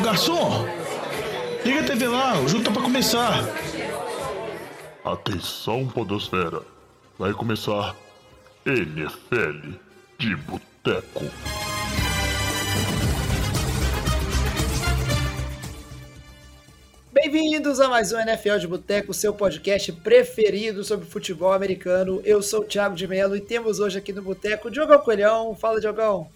garçom! Liga a TV lá, o jogo tá pra começar. Atenção, Podosfera. Vai começar NFL de Boteco. Bem-vindos a mais um NFL de Boteco, seu podcast preferido sobre futebol americano. Eu sou o Thiago de Mello e temos hoje aqui no Boteco Diogão Coelhão. Fala, Diogão.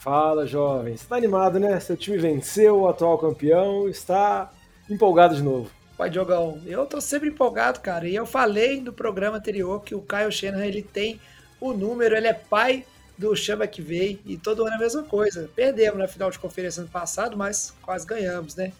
Fala, jovem. Você tá animado, né? Seu time venceu, o atual campeão, está empolgado de novo. Pai Diogão, eu tô sempre empolgado, cara. E eu falei no programa anterior que o Kyle Shanahan, ele tem o número, ele é pai do Chama que veio e todo ano é a mesma coisa. Perdemos na final de conferência ano passado, mas quase ganhamos, né?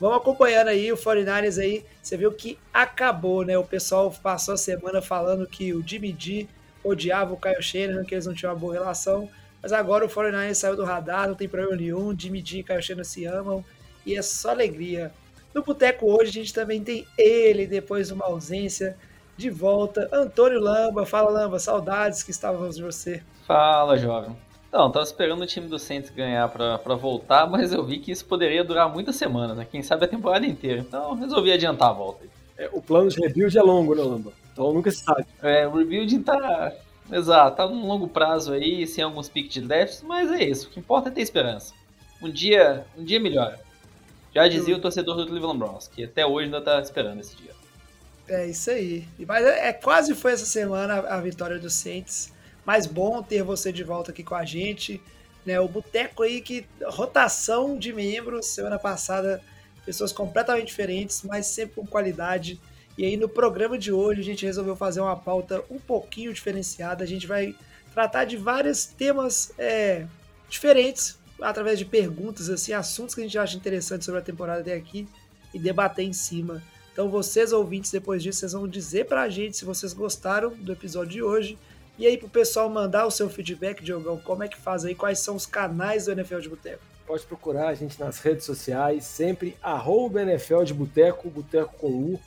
Vamos acompanhando aí o 49ers aí. Você viu que acabou, né? O pessoal passou a semana falando que o Jimmy G odiava o Kyle Shanahan, que eles não tinham uma boa relação. Mas agora o 49ers saiu do radar, não tem problema nenhum. Jimmy G e Kyle Shanahan se amam e é só alegria. No Boteco hoje a gente também tem ele, depois de uma ausência, de volta. Antônio Lamba. Fala, Lamba. Saudades que estávamos de você. Fala, jovem. Não, tava esperando o time do Saints ganhar pra, pra voltar, mas eu vi que isso poderia durar muitas semanas, né? Quem sabe a temporada inteira. Então resolvi adiantar a volta. É, o plano de rebuild é longo, né, Lamba? Então nunca se sabe. É, o rebuilding tá. Exato, tá num longo prazo aí, sem alguns piques de déficit, mas é isso. O que importa é ter esperança. Um dia, um dia melhora. Já dizia o torcedor do Cleveland Browns, que até hoje ainda tá esperando esse dia. É isso aí. Mas é, é quase foi essa semana a, a vitória do Saints. Mas bom ter você de volta aqui com a gente. Né? O Boteco aí que rotação de membros. Semana passada, pessoas completamente diferentes, mas sempre com qualidade. E aí no programa de hoje a gente resolveu fazer uma pauta um pouquinho diferenciada. A gente vai tratar de vários temas é, diferentes através de perguntas, assim, assuntos que a gente acha interessantes sobre a temporada até aqui e debater em cima. Então, vocês ouvintes, depois disso, vocês vão dizer pra gente se vocês gostaram do episódio de hoje. E aí, pro pessoal mandar o seu feedback, Diogão, como é que faz aí? Quais são os canais do NFL de Boteco? Pode procurar a gente nas redes sociais, sempre arroba NFL de Boteco, Boteco com U.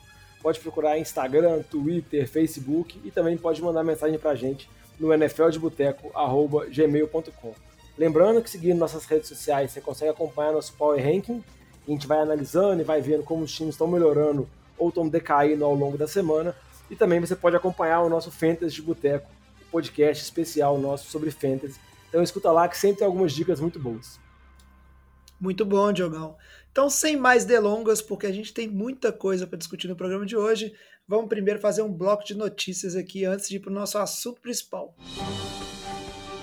Pode procurar Instagram, Twitter, Facebook e também pode mandar mensagem pra gente no nfldeboteco.gmail.com. Lembrando que seguindo nossas redes sociais você consegue acompanhar nosso Power Ranking. A gente vai analisando e vai vendo como os times estão melhorando ou estão decaindo ao longo da semana. E também você pode acompanhar o nosso Fantasy de Boteco, o podcast especial nosso sobre Fantasy. Então escuta lá que sempre tem algumas dicas muito boas. Muito bom, Diogão. Então, sem mais delongas, porque a gente tem muita coisa para discutir no programa de hoje, vamos primeiro fazer um bloco de notícias aqui antes de ir para o nosso assunto principal.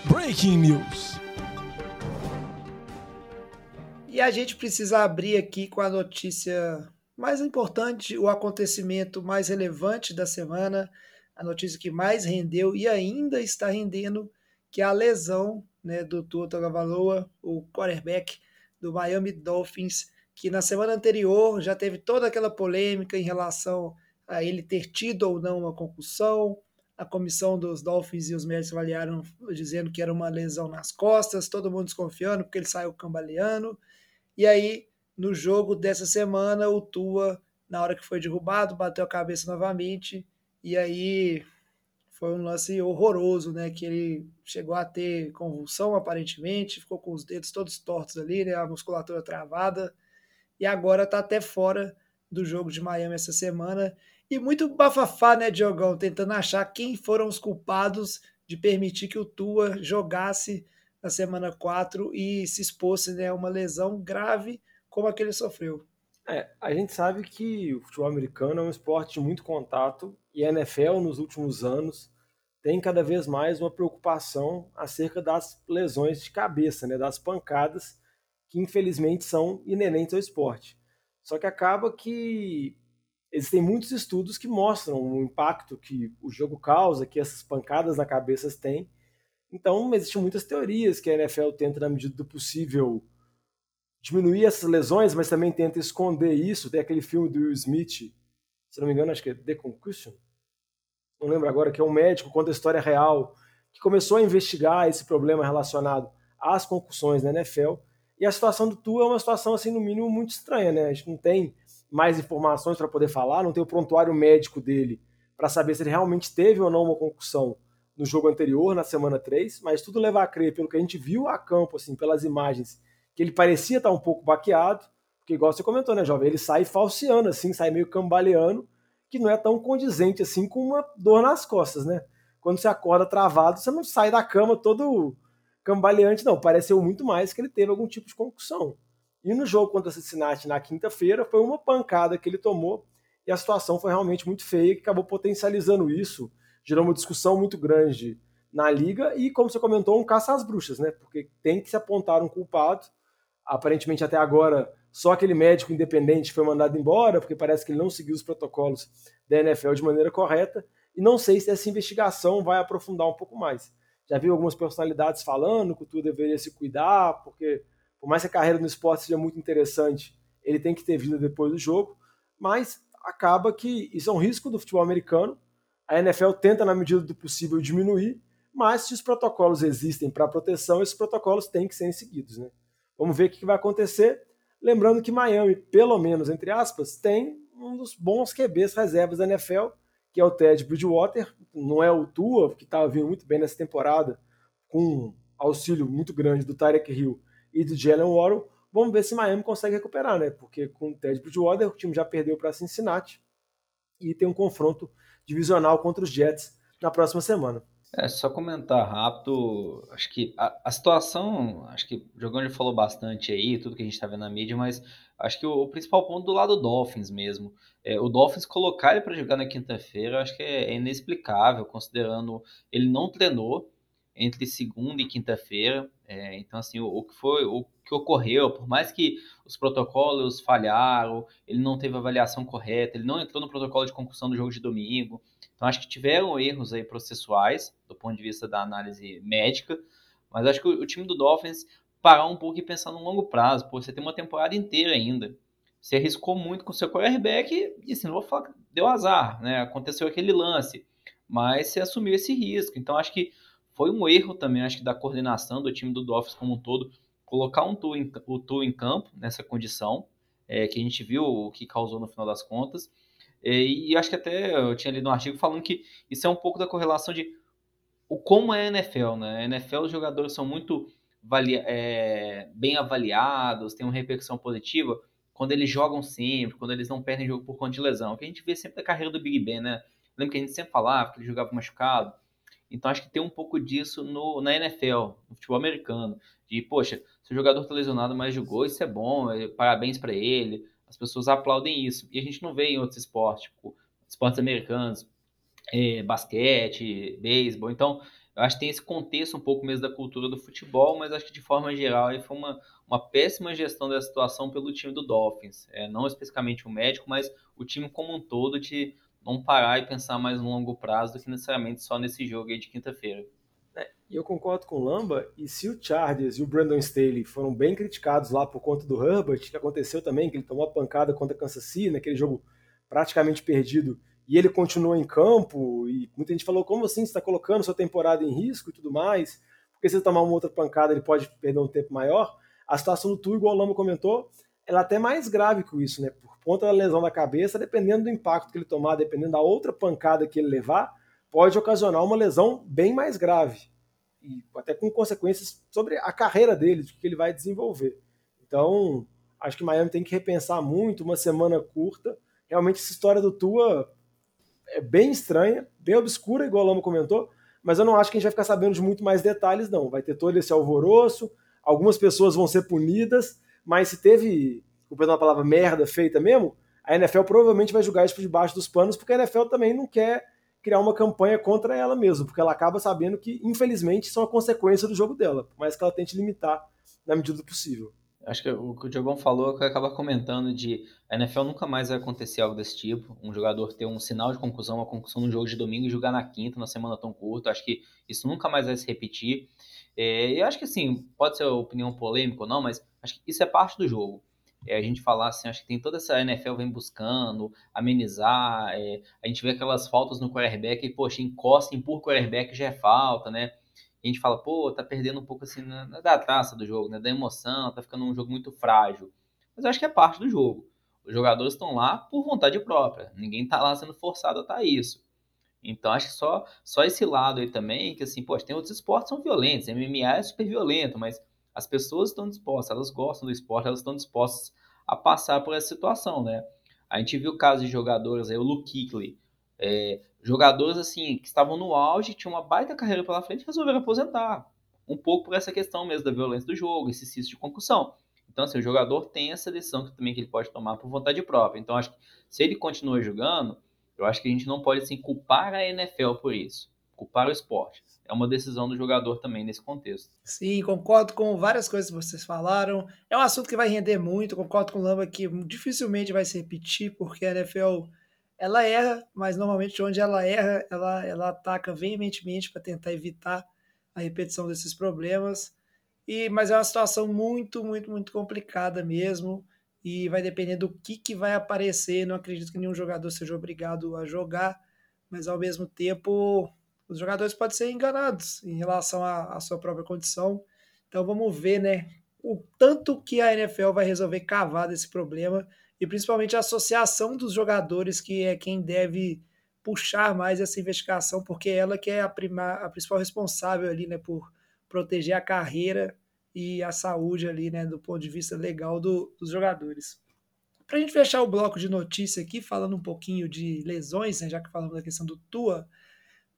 Breaking News. E a gente precisa abrir aqui com a notícia mais importante, o acontecimento mais relevante da semana, a notícia que mais rendeu e ainda está rendendo, que é a lesão né, do Tua Tagovailoa, o quarterback do Miami Dolphins, que na semana anterior já teve toda aquela polêmica em relação a ele ter tido ou não uma concussão. A comissão dos Dolphins e os médicos avaliaram dizendo que era uma lesão nas costas, todo mundo desconfiando porque ele saiu cambaleando. E aí, no jogo dessa semana, o Tua, na hora que foi derrubado, bateu a cabeça novamente. E aí foi um lance horroroso, né? Que ele chegou a ter convulsão, aparentemente, ficou com os dedos todos tortos ali, né? A musculatura travada. E agora tá até fora do jogo de Miami essa semana. E muito bafafá, né, Diogão? Tentando achar quem foram os culpados de permitir que o Tua jogasse na semana 4 e se expôs né, a uma lesão grave como a que ele sofreu. É, a gente sabe que o futebol americano é um esporte de muito contato e a NFL nos últimos anos tem cada vez mais uma preocupação acerca das lesões de cabeça, né, das pancadas que infelizmente são inerentes ao esporte. Só que acaba que existem muitos estudos que mostram o impacto que o jogo causa, que essas pancadas na cabeça têm então, existem muitas teorias que a NFL tenta, na medida do possível, diminuir essas lesões, mas também tenta esconder isso. Tem aquele filme do Will Smith, se não me engano, acho que é The Concussion. Não lembro agora, que é um médico, conta a história real, que começou a investigar esse problema relacionado às concussões na NFL. E a situação do Tua é uma situação, assim, no mínimo, muito estranha, né? A gente não tem mais informações para poder falar, não tem o prontuário médico dele para saber se ele realmente teve ou não uma concussão no jogo anterior, na semana 3, mas tudo leva a crer, pelo que a gente viu a campo, assim, pelas imagens, que ele parecia estar um pouco baqueado, Porque, igual você comentou, né, jovem? Ele sai falseando, assim, sai meio cambaleando, que não é tão condizente assim com uma dor nas costas, né? Quando você acorda travado, você não sai da cama todo cambaleante, não. Pareceu muito mais que ele teve algum tipo de concussão. E no jogo contra o Cincinnati na quinta-feira, foi uma pancada que ele tomou e a situação foi realmente muito feia, que acabou potencializando isso, gerou uma discussão muito grande na liga e, como você comentou, um caça às bruxas, né? Porque tem que se apontar um culpado. Aparentemente, até agora, só aquele médico independente foi mandado embora, porque parece que ele não seguiu os protocolos da NFL de maneira correta. E não sei se essa investigação vai aprofundar um pouco mais. Já vi algumas personalidades falando que o Tua deveria se cuidar, porque por mais que a carreira no esporte seja muito interessante, ele tem que ter vida depois do jogo, mas acaba que isso é um risco do futebol americano. A NFL tenta, na medida do possível, diminuir, mas se os protocolos existem para proteção, esses protocolos têm que ser seguidos. Né? Vamos ver o que vai acontecer. Lembrando que Miami, pelo menos entre aspas, tem um dos bons QBs reservas da NFL, que é o Ted Bridgewater, não é o Tua, que estava vindo muito bem nessa temporada, com auxílio muito grande do Tyreek Hill e do Jalen Warren. Vamos ver se Miami consegue recuperar, né? Porque com o Ted Bridgewater, o time já perdeu para Cincinnati e tem um confronto divisional contra os Jets na próxima semana. É, só comentar rápido, acho que a, a, situação, acho que o Jogão já falou bastante aí, tudo que a gente está vendo na mídia, mas acho que o, o, principal ponto do lado do Dolphins mesmo. É, o Dolphins colocar ele para jogar na quinta-feira, acho que é, é, inexplicável, considerando ele não treinou entre segunda e quinta-feira. É, então, assim, o, o, que foi, o que ocorreu, por mais que os protocolos falharam, ele não teve avaliação correta, ele não entrou no protocolo de concussão do jogo de domingo. Então, acho que tiveram erros aí processuais, do ponto de vista da análise médica, mas acho que o, time do Dolphins parar um pouco e pensar no longo prazo. Pô, você tem uma temporada inteira ainda. Você arriscou muito com seu quarterback e, assim, não vou falar deu azar, né? Aconteceu aquele lance, mas você assumiu esse risco. Então, acho que foi um erro também, acho que da coordenação do time do Dolphins como um todo, colocar um em, o tour em campo nessa condição, é, que a gente viu o que causou no final das contas. E, acho que até eu tinha lido um artigo falando que isso é um pouco da correlação de o como é a NFL, né? A NFL, os jogadores são muito é, bem avaliados, têm uma repercussão positiva quando eles jogam sempre, quando eles não perdem jogo por conta de lesão. Que a gente vê sempre da carreira do Big Ben, né? Lembra que a gente sempre falava que ele jogava machucado. Então acho que tem um pouco disso no, na NFL, no futebol americano. De, poxa, se o jogador está lesionado, mas jogou, isso é bom, é, parabéns para ele as pessoas aplaudem isso. E a gente não vê em outros esportes, tipo esportes americanos, é, basquete, beisebol. Então, eu acho que tem esse contexto um pouco mesmo da cultura do futebol, mas acho que de forma geral aí foi uma, uma péssima gestão da situação pelo time do Dolphins. É, não especificamente o médico, mas o time como um todo de não parar e pensar mais no longo prazo do que necessariamente só nesse jogo aí de quinta-feira. É, e eu concordo com o Lamba, e se o Chargers e o Brandon Staley foram bem criticados lá por conta do Herbert, que aconteceu também, que ele tomou a pancada contra Kansas City, naquele jogo praticamente perdido, e ele continuou em campo, e muita gente falou, como assim, você está colocando sua temporada em risco e tudo mais, porque se ele tomar uma outra pancada? Ele pode perder um tempo maior, a situação do Tu, igual o Lamba comentou, ela é até mais grave que isso, né, por conta da lesão da cabeça, dependendo do impacto que ele tomar, dependendo da outra pancada que ele levar, pode ocasionar uma lesão bem mais grave e até com consequências sobre a carreira dele, de que ele vai desenvolver. Então, acho que Miami tem que repensar muito, uma semana curta. Realmente essa história do Tua é bem estranha, bem obscura, igual o Lama comentou, mas eu não acho que a gente vai ficar sabendo de muito mais detalhes, não. Vai ter todo esse alvoroço, algumas pessoas vão ser punidas, mas se teve, o perdão a palavra, merda feita mesmo, a NFL provavelmente vai julgar isso por debaixo dos panos, porque a NFL também não quer criar uma campanha contra ela mesma, porque ela acaba sabendo que, infelizmente, são a consequência do jogo dela, mais que ela tente limitar na medida do possível. Acho que o que o Diogão falou, que acaba comentando de a NFL nunca mais vai acontecer algo desse tipo, um jogador ter um sinal de conclusão, uma conclusão no jogo de domingo e jogar na quinta, na semana tão curta, acho que isso nunca mais vai se repetir. É, e acho que assim, pode ser opinião polêmica ou não, mas acho que isso é parte do jogo é, a gente falar assim, acho que tem toda essa NFL vem buscando amenizar, é, a gente vê aquelas faltas no quarterback e, poxa, encosta, empurra o quarterback já é falta, né? E a gente fala, pô, tá perdendo um pouco assim da traça do jogo, né? Da emoção, tá ficando um jogo muito frágil. Mas eu acho que é parte do jogo. Os jogadores estão lá por vontade própria. Ninguém tá lá sendo forçado a estar tá isso. Então acho que só, só esse lado aí também, que assim, pô, tem outros esportes que são violentos, MMA é super violento, mas as pessoas estão dispostas, elas gostam do esporte, elas estão dispostas a passar por essa situação, né? A gente viu casos de jogadores, aí, o Luke Kuechly, é, jogadores assim que estavam no auge, tinham uma baita carreira pela frente, resolveram aposentar. Um pouco por essa questão mesmo da violência do jogo, esse cisto de concussão. Então, assim, o jogador tem essa decisão que, também que ele pode tomar por vontade própria. Então, acho que se ele continua jogando, eu acho que a gente não pode assim, culpar a NFL por isso, culpar o esporte. É uma decisão do jogador também nesse contexto. Sim, concordo com várias coisas que vocês falaram. É um assunto que vai render muito. Concordo com o Lamba que dificilmente vai se repetir, porque a NFL ela erra, mas normalmente onde ela erra, ela, ela ataca veementemente para tentar evitar a repetição desses problemas. E, mas é uma situação muito, muito, muito complicada mesmo. E vai depender do que, que vai aparecer. Não acredito que nenhum jogador seja obrigado a jogar, mas ao mesmo tempo os jogadores podem ser enganados em relação à, à sua própria condição. Então vamos ver, né? O tanto que a NFL vai resolver cavar desse problema e principalmente a associação dos jogadores, que é quem deve puxar mais essa investigação, porque ela que é a, prima, a principal responsável ali, né, por proteger a carreira e a saúde ali, né, do ponto de vista legal do, dos jogadores. Para a gente fechar o bloco de notícia aqui, falando um pouquinho de lesões, né, já que falamos da questão do Tua,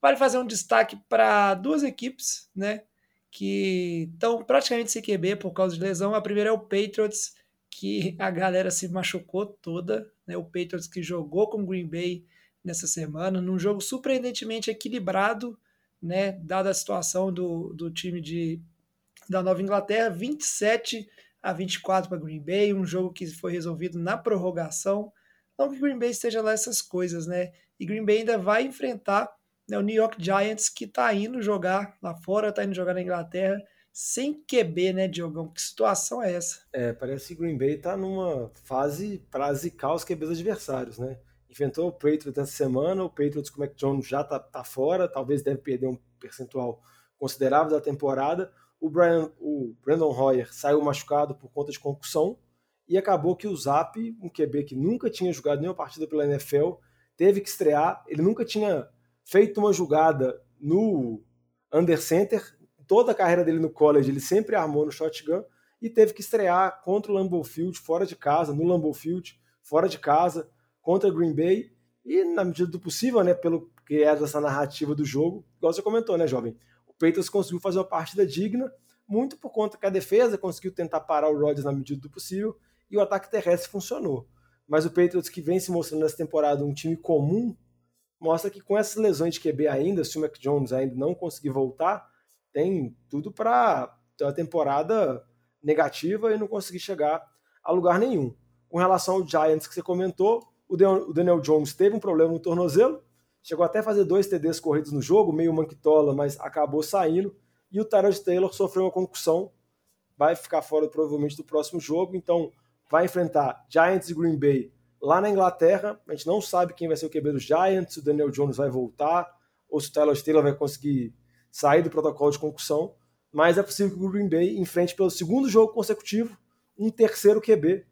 vale fazer um destaque para duas equipes, né, que estão praticamente sem QB por causa de lesão. A primeira é o Patriots, que a galera se machucou toda, né, o Patriots que jogou com o Green Bay nessa semana, num jogo surpreendentemente equilibrado, né, dada a situação do, do time de da Nova Inglaterra, 27 a 24 para Green Bay, um jogo que foi resolvido na prorrogação. Não que Green Bay esteja lá essas coisas, né? E Green Bay ainda vai enfrentar né, o New York Giants, que está indo jogar lá fora, está indo jogar na Inglaterra, sem QB, né, Diogão? Que situação é essa? É, parece que Green Bay está numa fase para zicar os QBs adversários, né? Enfrentou o Patriots essa semana, o Patriots com o Mac Jones já está tá fora, talvez deve perder um percentual considerável da temporada o, Brian, o Brandon Hoyer saiu machucado por conta de concussão e acabou que o Zap, um QB que nunca tinha jogado nenhuma partida pela NFL, teve que estrear. Ele nunca tinha feito uma jogada no under center. Toda a carreira dele no college ele sempre armou no shotgun e teve que estrear contra o Lambeau Field fora de casa, no Lambeau Field fora de casa, contra Green Bay e na medida do possível, né, pelo que é essa narrativa do jogo, igual você comentou, né, jovem? Patriots conseguiu fazer uma partida digna, muito por conta que a defesa conseguiu tentar parar o Rodgers na medida do possível e o ataque terrestre funcionou. Mas o Patriots, que vem se mostrando nessa temporada um time comum, mostra que com essas lesões de QB ainda, se o Mac Jones ainda não conseguir voltar, tem tudo para ter uma temporada negativa e não conseguir chegar a lugar nenhum. Com relação ao Giants que você comentou, o Daniel Jones teve um problema no tornozelo, Chegou até a fazer dois TDs corridos no jogo, meio manquitola, mas acabou saindo. E o Tyrod Taylor sofreu uma concussão, vai ficar fora provavelmente do próximo jogo, então vai enfrentar Giants e Green Bay lá na Inglaterra. A gente não sabe quem vai ser o QB dos Giants, se o Daniel Jones vai voltar, ou se o Tyler Taylor vai conseguir sair do protocolo de concussão. Mas é possível que o Green Bay enfrente pelo segundo jogo consecutivo um terceiro QB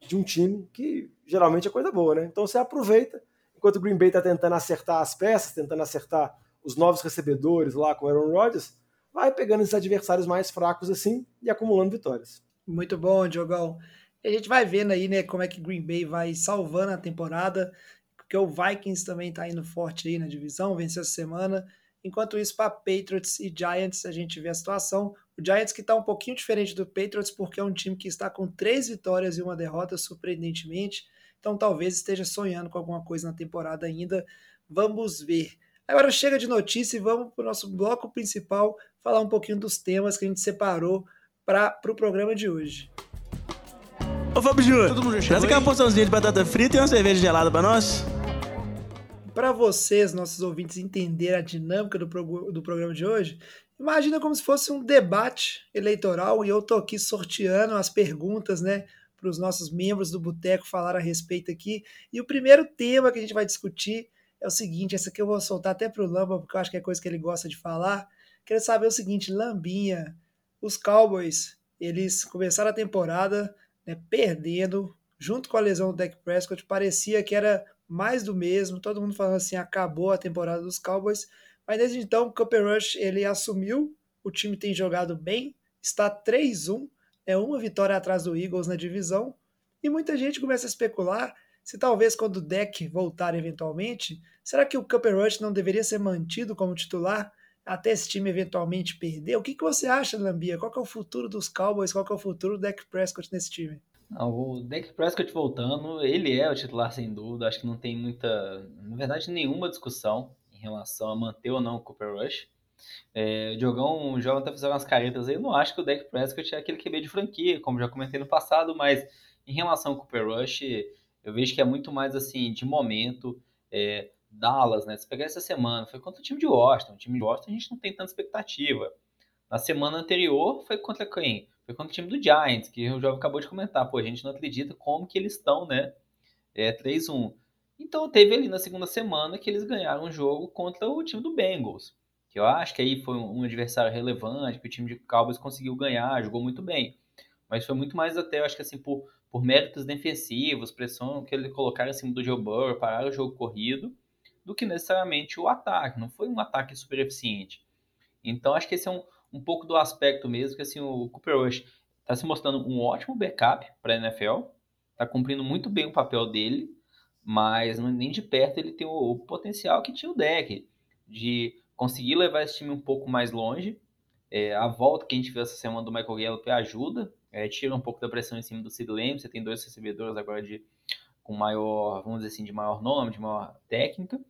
de um time que geralmente é coisa boa, né? Então você aproveita Enquanto o Green Bay está tentando acertar as peças, tentando acertar os novos recebedores lá com o Aaron Rodgers, vai pegando esses adversários mais fracos assim e acumulando vitórias. Muito bom, Diogão. E a gente vai vendo aí, né, como é que Green Bay vai salvando a temporada, porque o Vikings também está indo forte aí na divisão, venceu essa semana. Enquanto isso, para Patriots e Giants, a gente vê a situação. O Giants que está um pouquinho diferente do Patriots, porque é um time que está com três vitórias e uma derrota, surpreendentemente. Então talvez esteja sonhando com alguma coisa na temporada ainda. Vamos ver. Agora chega de notícia e vamos para o nosso bloco principal falar um pouquinho dos temas que a gente separou para o pro programa de hoje. Ô Fábio Júnior, traz aquela porçãozinha de batata frita e uma cerveja gelada para nós. Para vocês, nossos ouvintes, entenderem a dinâmica do, pro, do programa de hoje, imagina como se fosse um debate eleitoral e eu tô aqui sorteando as perguntas, né? para os nossos membros do Boteco falar a respeito aqui. E o primeiro tema que a gente vai discutir é o seguinte: essa aqui eu vou soltar até para o Lamba, porque eu acho que é coisa que ele gosta de falar. Quero saber o seguinte: Lambinha, os Cowboys, eles começaram a temporada né, perdendo, junto com a lesão do Dak Prescott, parecia que era mais do mesmo, todo mundo falando assim, acabou a temporada dos Cowboys, mas desde então o Cooper Rush ele assumiu, o time tem jogado bem, está 3-1, é uma vitória atrás do Eagles na divisão E muita gente começa a especular se talvez quando o deck voltar eventualmente, será que o Cooper Rush não deveria ser mantido como titular até esse time eventualmente perder? O que, que você acha, Lambia? Qual é o futuro dos Cowboys? Qual é o futuro do Dak Prescott nesse time? Não, o Dak Prescott voltando, ele é o titular sem dúvida. Acho que não tem muita, na verdade, nenhuma discussão em relação a manter ou não o Cooper Rush. É, o Diogão, o Jogão até fizeram umas caretas aí. Eu não acho que o Dak Prescott é aquele QB de franquia, como já comentei no passado, mas em relação ao Cooper Rush, eu vejo que é muito mais assim, de momento. É, Dallas, né? Se pegar essa semana, foi contra o time de Washington. O time de Washington a gente não tem tanta expectativa. Na semana anterior foi contra quem? Foi contra o time do Giants, que o Jovem acabou de comentar. Pô, a gente não acredita como que eles estão, né? É 3-1. Então teve ali na segunda semana que eles ganharam um jogo contra o time do Bengals. Que eu acho que aí foi um adversário relevante, que o time de Cowboys conseguiu ganhar, jogou muito bem. Mas foi muito mais até, eu acho que assim, por, por méritos defensivos, pressão que ele colocaram em cima do Joe Burrow, pararam o jogo corrido do que necessariamente o ataque. Não foi um ataque super eficiente. Então, acho que esse é um, um pouco do aspecto mesmo, que assim, o Cooper Rush está se mostrando um ótimo backup para a NFL, está cumprindo muito bem o papel dele, mas nem de perto ele tem o, o, potencial que tinha o deck, de conseguir levar esse time um pouco mais longe. É, a volta que a gente viu essa semana do Michael Gallup ajuda, é, tira um pouco da pressão em cima do Sid Lamb, você tem dois recebedores agora de com maior, vamos dizer assim, de maior nome, de maior técnica.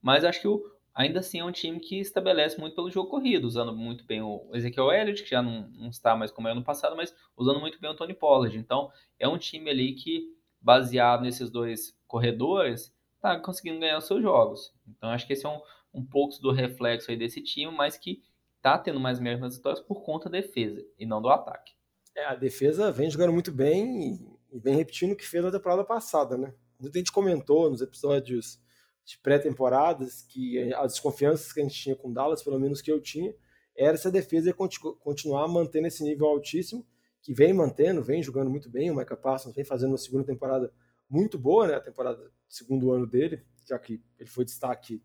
Mas acho que o, ainda assim é um time que estabelece muito pelo jogo corrido, usando muito bem o Ezequiel Elliott, que já não, não está mais como era no passado, mas usando muito bem o Tony Pollard. Então, é um time ali que, baseado nesses dois corredores, está conseguindo ganhar os seus jogos. Então, acho que esse é um, um pouco do reflexo aí desse time, mas que está tendo mais mérito nas vitórias por conta da defesa e não do ataque. É, a defesa vem jogando muito bem e vem repetindo o que fez na temporada passada, né? Muita gente comentou nos episódios de pré-temporadas, que as desconfianças que a gente tinha com Dallas, pelo menos que eu tinha, era se a defesa ia continuar mantendo esse nível altíssimo, que vem mantendo, vem jogando muito bem, o Micah Parsons vem fazendo uma segunda temporada muito boa, né, a temporada segundo ano dele, já que ele foi destaque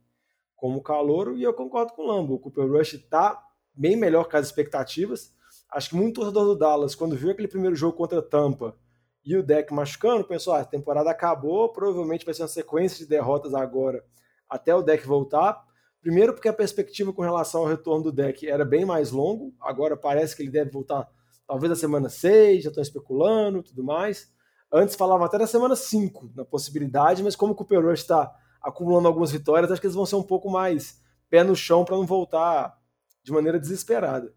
como calouro, e eu concordo com o Lambo, o Cooper Rush está bem melhor que as expectativas, acho que muito torcedor do Dallas, quando viu aquele primeiro jogo contra Tampa, e o deck machucando, pensou, ah, a temporada acabou, provavelmente vai ser uma sequência de derrotas agora até o deck voltar. Primeiro porque a perspectiva com relação ao retorno do deck era bem mais longo, agora parece que ele deve voltar talvez na semana 6, já estão especulando tudo mais. Antes falava até da semana 5, na possibilidade, mas como o Cooper Rush está acumulando algumas vitórias, acho que eles vão ser um pouco mais pé no chão para não voltar de maneira desesperada.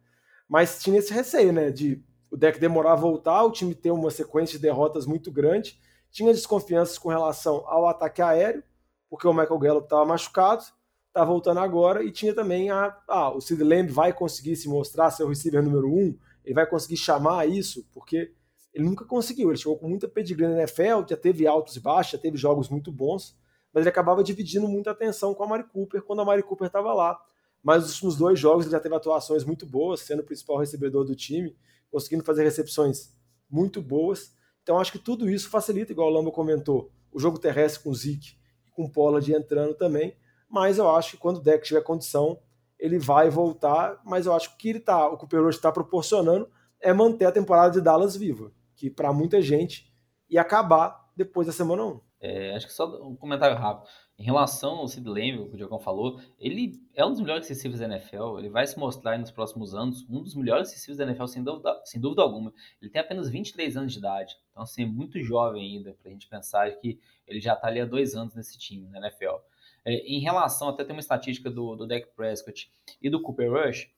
Mas tinha esse receio, né, de o deck demorar a voltar, o time ter uma sequência de derrotas muito grande. Tinha desconfianças com relação ao ataque aéreo, porque o Michael Gallup estava machucado, está voltando agora, e tinha também a. Ah, o Sid Lamb vai conseguir se mostrar ser o receiver número um, ele vai conseguir chamar isso, porque ele nunca conseguiu. Ele chegou com muita pedigree na NFL, já teve altos e baixos, já teve jogos muito bons, mas ele acabava dividindo muita atenção com a Mari Cooper quando a Mari Cooper estava lá. Mas nos últimos dois jogos ele já teve atuações muito boas, sendo o principal recebedor do time conseguindo fazer recepções muito boas. Então acho que tudo isso facilita, igual o Lamba comentou, o jogo terrestre com o Zeke e com o Pollard entrando também. Mas eu acho que quando o deck tiver condição, ele vai voltar. Mas eu acho que o que ele tá, o Cooper Rush está proporcionando é manter a temporada de Dallas viva, que para muita gente ia acabar depois da semana 1. É, acho que só um comentário rápido. Em relação ao Sid Lamb, que o Diogão falou, ele é um dos melhores receivers da NFL, ele vai se mostrar nos próximos anos um dos melhores receivers da NFL, sem dúvida, sem dúvida alguma. Ele tem apenas 23 anos de idade, então assim, é muito jovem ainda, para a gente pensar que ele já está ali há dois anos nesse time, na NFL. É, em relação, até tem uma estatística do, do Dak Prescott e do Cooper Rush,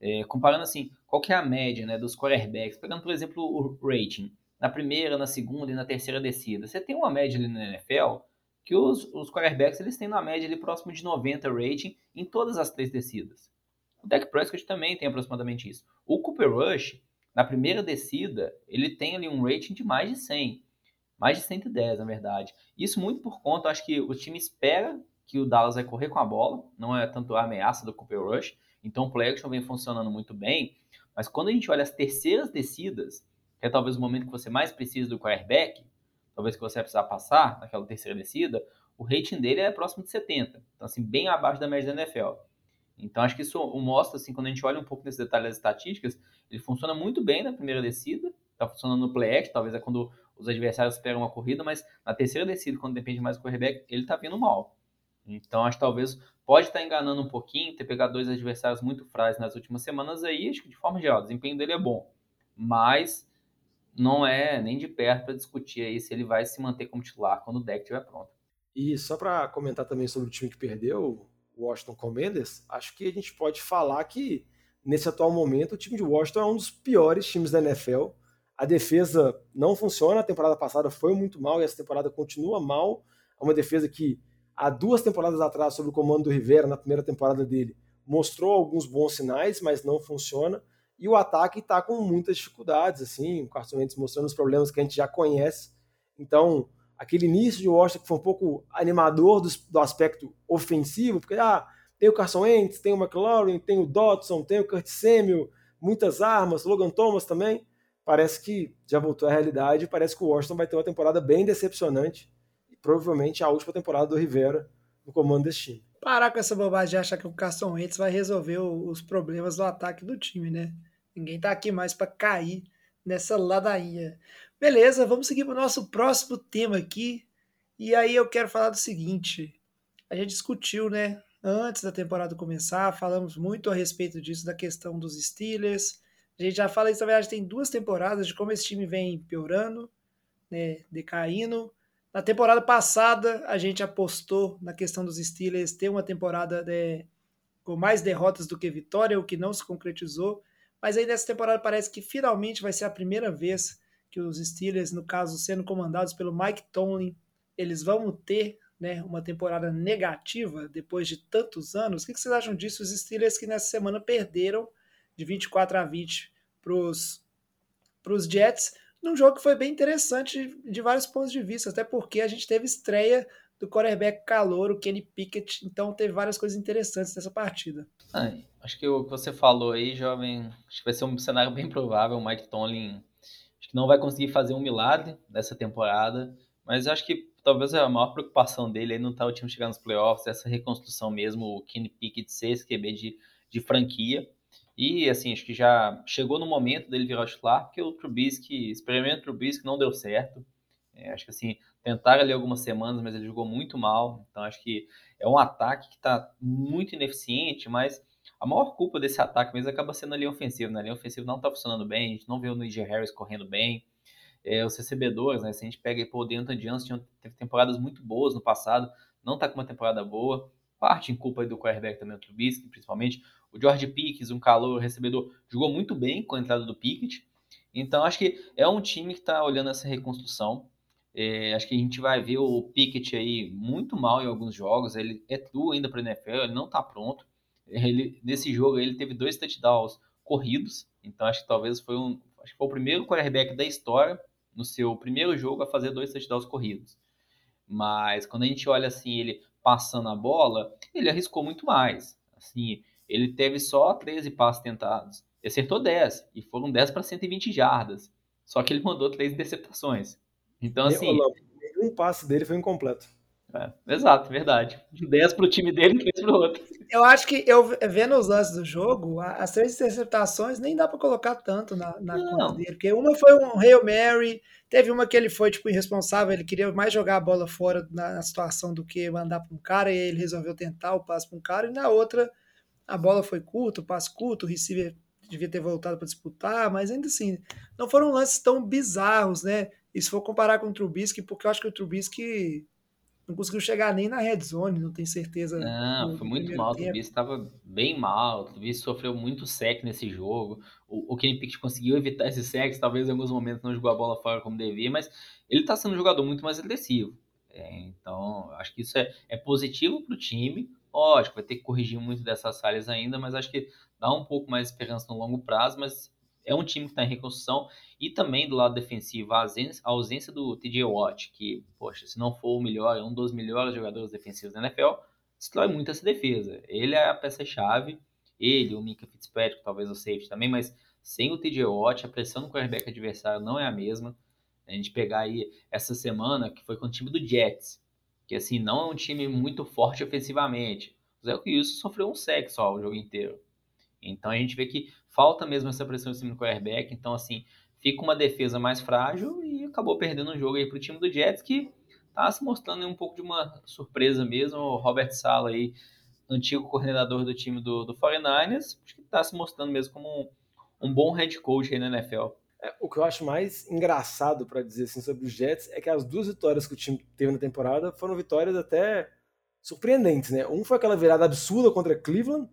é, comparando assim, qual que é a média né, dos quarterbacks, pegando, por exemplo, o rating, na primeira, na segunda e na terceira descida. Você tem uma média ali na NFL que os, os quarterbacks eles têm na média ali próximo de 90 rating em todas as três descidas. O Dak Prescott também tem aproximadamente isso. O Cooper Rush, na primeira descida, ele tem ali um rating de mais de 100. Mais de 110, na verdade. Isso muito por conta, acho que o time espera que o Dallas vai correr com a bola, não é tanto a ameaça do Cooper Rush. Então o play action vem funcionando muito bem. Mas quando a gente olha as terceiras descidas, que é talvez o momento que você mais precisa do quarterback, talvez que você vai precisar passar naquela terceira descida, o rating dele é próximo de 70. Então, assim, bem abaixo da média da NFL. Então, acho que isso mostra, assim, quando a gente olha um pouco nesses detalhes das estatísticas, ele funciona muito bem na primeira descida, está funcionando no play act, talvez é quando os adversários esperam uma corrida, mas na terceira descida, quando depende mais do quarterback, ele tá vindo mal. Então, acho que talvez pode estar tá enganando um pouquinho, ter pegado dois adversários muito frágeis nas últimas semanas aí, acho que de forma geral, o desempenho dele é bom. Mas não é nem de perto para discutir aí se ele vai se manter como titular quando o deck estiver pronto. E só para comentar também sobre o time que perdeu, o Washington Commanders, acho que a gente pode falar que nesse atual momento o time de Washington é um dos piores times da NFL. A defesa não funciona, a temporada passada foi muito mal e essa temporada continua mal. É uma defesa que há duas temporadas atrás, sob o comando do Rivera, na primeira temporada dele, mostrou alguns bons sinais, mas não funciona. E o ataque está com muitas dificuldades, assim, o Carson Wentz mostrando os problemas que a gente já conhece. Então, aquele início de Washington que foi um pouco animador do, do aspecto ofensivo, porque ah, tem o Carson Wentz, tem o McLaurin, tem o Dodson, tem o Kurt Samuel, muitas armas, Logan Thomas também. Parece que já voltou à realidade, parece que o Washington vai ter uma temporada bem decepcionante, e provavelmente a última temporada do Rivera no comando desse time. Parar com essa bobagem de achar que o Carson Wentz vai resolver os problemas do ataque do time, né? Ninguém tá aqui mais para cair nessa ladainha. Beleza, vamos seguir para o nosso próximo tema aqui. E aí eu quero falar do seguinte: a gente discutiu, né, antes da temporada começar, falamos muito a respeito disso, da questão dos Steelers. A gente já fala isso, na verdade, tem duas temporadas de como esse time vem piorando, né, decaindo. Na temporada passada, a gente apostou na questão dos Steelers ter uma temporada né, com mais derrotas do que vitória, o que não se concretizou. Mas aí nessa temporada parece que finalmente vai ser a primeira vez que os Steelers, no caso sendo comandados pelo Mike Tomlin, eles vão ter né, uma temporada negativa depois de tantos anos. O que vocês acham disso? Os Steelers que nessa semana perderam de 24 a 20 para os Jets, num jogo que foi bem interessante de vários pontos de vista, até porque a gente teve estreia do quarterback calor, o Kenny Pickett, então teve várias coisas interessantes nessa partida. acho que o que você falou aí, jovem, acho que vai ser um cenário bem provável, o Mike Tomlin acho que não vai conseguir fazer um milagre nessa temporada, mas acho que talvez a maior preocupação dele é não estar tá o time chegar nos playoffs, essa reconstrução mesmo, o Kenny Pickett ser esse QB de, de franquia, e, assim, acho que já chegou no momento dele virar titular, porque o Trubisky, experimento Trubisky não deu certo, é, acho que assim, tentaram ali algumas semanas, mas ele jogou muito mal. Então acho que é um ataque que está muito ineficiente, mas a maior culpa desse ataque mesmo acaba sendo a linha ofensiva. Né? A linha ofensiva não está funcionando bem, a gente não vê o Nigel Harris correndo bem. É, os recebedores, né? Se a gente pega por dentro de Johnson, teve temporadas muito boas no passado, não está com uma temporada boa. Parte em culpa do quarterback também, o Trubisky, principalmente. O George Pickens, um calor recebedor, jogou muito bem com a entrada do Pickett. Então, acho que é um time que está olhando essa reconstrução. É, acho que a gente vai ver o Pickett aí muito mal em alguns jogos. Ele é true ainda para NFL, ele não está pronto. Ele, nesse jogo ele teve dois touchdowns corridos, então acho que talvez foi um, acho que foi o primeiro quarterback da história no seu primeiro jogo a fazer dois touchdowns corridos. Mas quando a gente olha assim ele passando a bola, ele arriscou muito mais. Assim, ele teve só 13 passes tentados, acertou 10 e foram 10 para 120 jardas. Só que ele mandou três interceptações. Então, assim. Um passe dele foi incompleto. É, exato, verdade. 10 para o time dele e 3 para o outro. Eu acho que, eu vendo os lances do jogo, as três interceptações nem dá para colocar tanto na, na conta dele. Porque uma foi um Hail Mary, teve uma que ele foi tipo irresponsável, ele queria mais jogar a bola fora na situação do que mandar para um cara, e ele resolveu tentar o passe para um cara, e na outra a bola foi curta, o passe curto, o receiver devia ter voltado para disputar, mas ainda assim, não foram lances tão bizarros, né? E se for comparar com o Trubisky, porque eu acho que o Trubisky não conseguiu chegar nem na red zone, não tenho certeza. Não, foi muito mal. Tempo. O Trubisky estava bem mal. O Trubisky sofreu muito sec nesse jogo. O, o Kenny Pickett conseguiu evitar esse sec, talvez em alguns momentos não jogou a bola fora como devia, mas ele está sendo um jogador muito mais agressivo. É, então, acho que isso é, é positivo para o time. Lógico, vai ter que corrigir muito dessas falhas ainda, mas acho que dá um pouco mais de esperança no longo prazo. Mas é um time que está em reconstrução e também do lado defensivo a ausência, a ausência do TJ Watt, que, poxa, se não for o melhor, é um dos melhores jogadores defensivos da NFL, destrói muito essa defesa. Ele é a peça-chave, ele, o Mika Fitzpatrick, talvez o safety também, mas sem o TJ Watt, a pressão no quarterback adversário não é a mesma. A gente pegar aí essa semana, que foi com o time do Jets, que assim, não é um time muito forte ofensivamente. O Zé Wilson sofreu um sec só o jogo inteiro. Então a gente vê que falta mesmo essa pressão em cima do quarterback. Então, assim, fica uma defesa mais frágil e acabou perdendo um jogo aí pro time do Jets que tá se mostrando um pouco de uma surpresa mesmo. O Robert Sala aí, antigo coordenador do time do, do 49ers, acho que tá se mostrando mesmo como um, um bom head coach aí na NFL. É, o que eu acho mais engraçado para dizer assim sobre os Jets é que as duas vitórias que o time teve na temporada foram vitórias até surpreendentes, né? Um foi aquela virada absurda contra Cleveland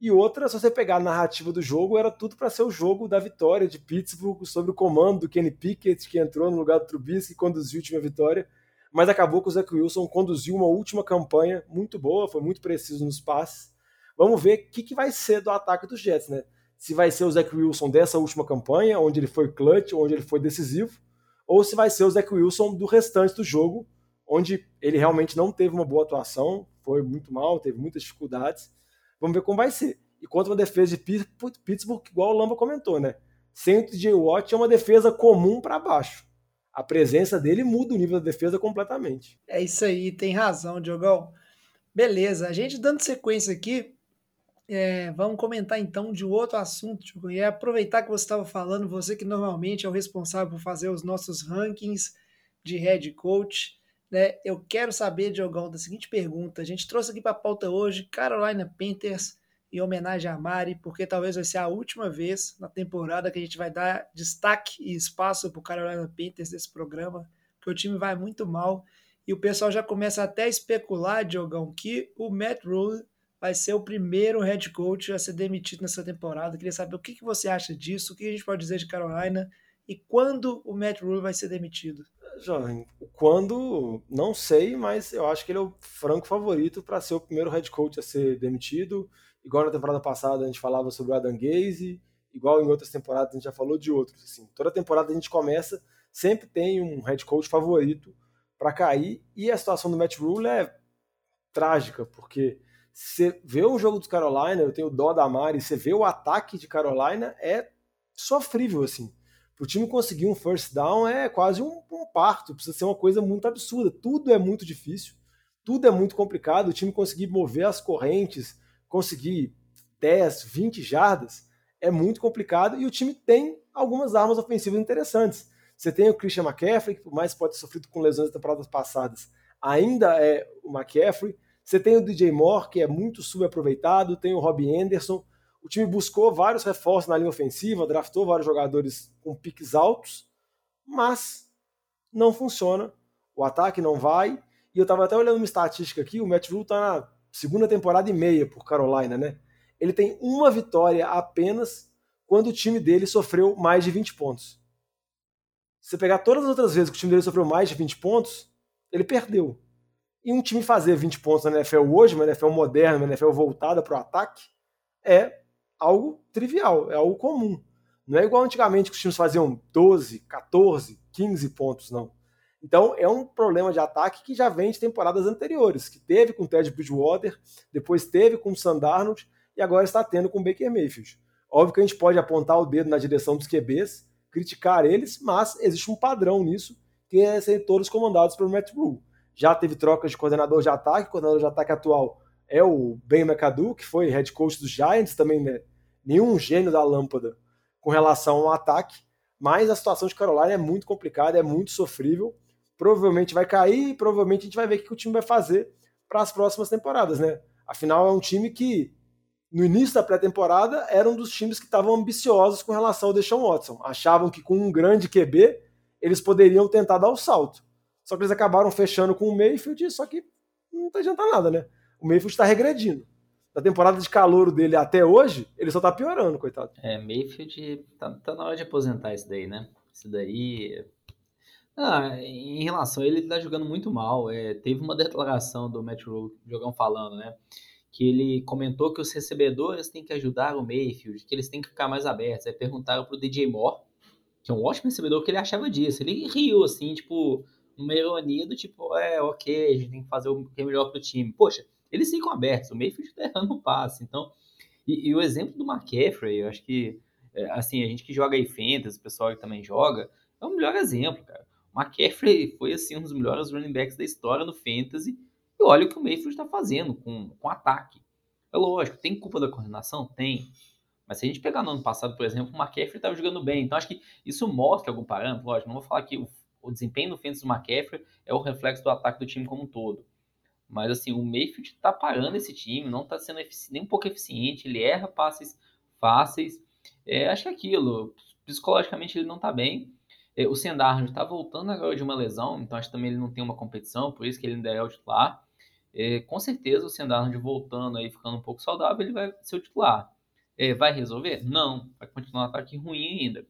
e outra, se você pegar a narrativa do jogo, era tudo para ser o jogo da vitória de Pittsburgh sobre o comando do Kenny Pickett, que entrou no lugar do Trubisky e conduziu a última vitória. Mas acabou que o Zach Wilson conduziu uma última campanha muito boa, foi muito preciso nos passes. Vamos ver o que, que vai ser do ataque dos Jets, né? Se vai ser o Zach Wilson dessa última campanha, onde ele foi clutch, onde ele foi decisivo, ou se vai ser o Zach Wilson do restante do jogo, onde ele realmente não teve uma boa atuação, foi muito mal, teve muitas dificuldades Vamos ver como vai ser. E contra uma defesa de Pittsburgh, igual o Lamba comentou, né? Sem o TJ Watt é uma defesa comum para baixo. A presença dele muda o nível da defesa completamente. É isso aí, tem razão, Diogão. Beleza, a gente dando sequência aqui, é, vamos comentar então de outro assunto, Diogo. E é aproveitar que você estava falando, você que normalmente é o responsável por fazer os nossos rankings de head coach. Né? Eu quero saber, Diogão, da seguinte pergunta. A gente trouxe aqui para a pauta hoje Carolina Panthers em homenagem a Mari, porque talvez vai ser a última vez na temporada que a gente vai dar destaque e espaço para o Carolina Panthers nesse programa, porque o time vai muito mal. E o pessoal já começa até a especular, Diogão, que o Matt Rule vai ser o primeiro head coach a ser demitido nessa temporada. queria saber o que você acha disso, o que a gente pode dizer de Carolina e quando o Matt Rule vai ser demitido. Jovem, quando, não sei, mas eu acho que ele é o franco favorito para ser o primeiro head coach a ser demitido. Igual na temporada passada a gente falava sobre o Adam Gaze, igual em outras temporadas a gente já falou de outros. Assim, toda temporada a gente começa, sempre tem um head coach favorito para cair, e a situação do Matt Rule é trágica, porque você vê um jogo dos Carolina, eu tenho dó da Mari, você vê o ataque de Carolina, é sofrível, assim para o time conseguir um first down é quase um, um, parto, precisa ser uma coisa muito absurda. Tudo é muito difícil, tudo é muito complicado. O time conseguir mover as correntes, conseguir 10, 20 jardas, é muito complicado e o time tem algumas armas ofensivas interessantes. Você tem o Christian McCaffrey, que por mais pode ter sofrido com lesões das temporadas passadas, ainda é o McCaffrey. Você tem o DJ Moore, que é muito subaproveitado, tem o Robbie Anderson, o time buscou vários reforços na linha ofensiva, draftou vários jogadores com piques altos, mas não funciona. O ataque não vai. E eu estava até olhando uma estatística aqui, o Matt Rule está na segunda temporada e meia por Carolina, né? Ele tem uma vitória apenas quando o time dele sofreu mais de 20 pontos. Se você pegar todas as outras vezes que o time dele sofreu mais de 20 pontos, ele perdeu. E um time fazer 20 pontos na NFL hoje, uma NFL moderna, uma NFL voltada para o ataque, é algo trivial, é algo comum. Não é igual antigamente que os times faziam 12, 14, 15 pontos, não. Então é um problema de ataque que já vem de temporadas anteriores, que teve com o Ted Bridgewater, depois teve com o Sandarnold e agora está tendo com o Baker Mayfield. Óbvio que a gente pode apontar o dedo na direção dos QBs, criticar eles, mas existe um padrão nisso, que é ser todos comandados pelo Matt Rule. Já teve trocas de coordenador de ataque, coordenador de ataque atual é o Ben McAdoo, que foi head coach dos Giants, também né, nenhum gênio da lâmpada com relação ao ataque, mas a situação de Carolina é muito complicada, é muito sofrível. Provavelmente vai cair e provavelmente a gente vai ver o que o time vai fazer para as próximas temporadas, né? Afinal, é um time que, no início da pré-temporada, era um dos times que estavam ambiciosos com relação ao Deshaun Watson. Achavam que com um grande QB eles poderiam tentar dar o salto. Só que eles acabaram fechando com o Mayfield, só que não tá adianta nada, né? O Mayfield está regredindo da temporada de calor dele até hoje, ele só tá piorando, coitado. É, Mayfield tá, tá na hora de aposentar isso daí, né? Isso daí. Ah, em relação a ele, ele tá jogando muito mal. É, teve uma declaração do Matt Rule, jogão falando, né? Que ele comentou que os recebedores têm que ajudar o Mayfield, que eles têm que ficar mais abertos. Aí perguntaram pro DJ Moore, que é um ótimo recebedor, o que ele achava disso. Ele riu, assim, tipo, numa ironia do tipo, é, ok, a gente tem que fazer o que é melhor pro time. Poxa, eles ficam abertos. O Mayfield está errando o passe. Então, e, e, o exemplo do McCaffrey, eu acho que, é, assim, a gente que joga aí Fantasy, o pessoal que também joga, é o melhor exemplo, cara. O McCaffrey foi, assim, um dos melhores running backs da história do Fantasy. E olha o que o Mayfield está fazendo com, com ataque. É lógico, tem culpa da coordenação? Tem. Mas se a gente pegar no ano passado, por exemplo, o McCaffrey estava jogando bem. Então acho que isso mostra algum parâmetro. Lógico, não vou falar que o, o desempenho do Fenton do McCaffrey é o reflexo do ataque do time como um todo. Mas assim, o Mayfield tá parando esse time, não tá sendo nem um pouco eficiente, ele erra passes fáceis. É, acho que é aquilo, psicologicamente ele não tá bem. É, o Sendarno está voltando agora de uma lesão, então acho que também ele não tem uma competição, por isso que ele ainda é o titular. É, com certeza o Sendarno voltando aí, ficando um pouco saudável, ele vai ser o titular. É, vai resolver? Não, vai continuar um ataque ruim ainda.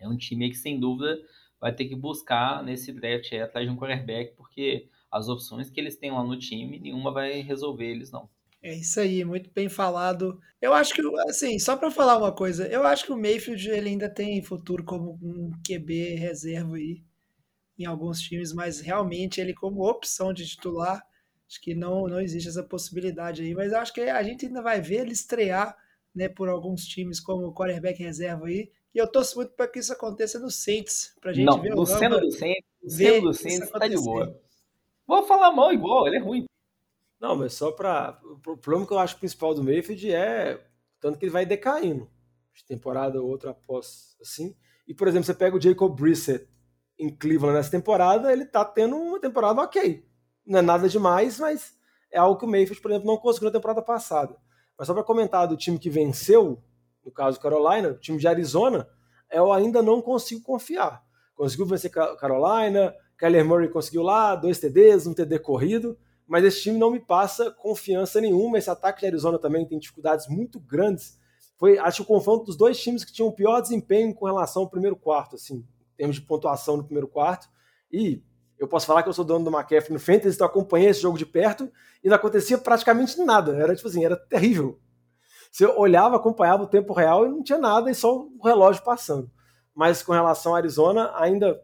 É um time que sem dúvida vai ter que buscar nesse draft aí, atrás de um quarterback, porque as opções que eles têm lá no time, nenhuma vai resolver eles não. É isso aí, muito bem falado. Eu acho que, assim, só para falar uma coisa, eu acho que o Mayfield ele ainda tem futuro como um QB reserva aí em alguns times, mas realmente ele como opção de titular, acho que não, não existe essa possibilidade aí. Mas acho que a gente ainda vai ver ele estrear né, por alguns times como quarterback reserva aí. E eu torço muito para que isso aconteça no Saints, pra gente não, ver o no Seno do Saints, do Saints tá de boa. Vou falar mal igual, ele é ruim. Não, mas só para. O problema que eu acho principal do Mayfield é tanto que ele vai decaindo de temporada ou outra após assim. E, por exemplo, você pega o Jacob Brissett em Cleveland nessa temporada, ele tá tendo uma temporada ok. Não é nada demais, mas é algo que o Mayfield, por exemplo, não conseguiu na temporada passada. Mas só para comentar do time que venceu, no caso Carolina, o time de Arizona, eu ainda não consigo confiar. Conseguiu vencer Carolina, Kyler Murray conseguiu lá, dois TDs, um TD corrido, mas esse time não me passa confiança nenhuma. Esse ataque de Arizona também tem dificuldades muito grandes. Foi, acho, o confronto dos dois times que tinham o pior desempenho com relação ao primeiro quarto, assim, em termos de pontuação no primeiro quarto. E eu posso falar que eu sou dono do McCaffrey no Fantasy, então acompanhei esse jogo de perto e não acontecia praticamente nada. Era tipo assim, era terrível. Você olhava, acompanhava o tempo real e não tinha nada, e só o relógio passando. Mas com relação a Arizona, ainda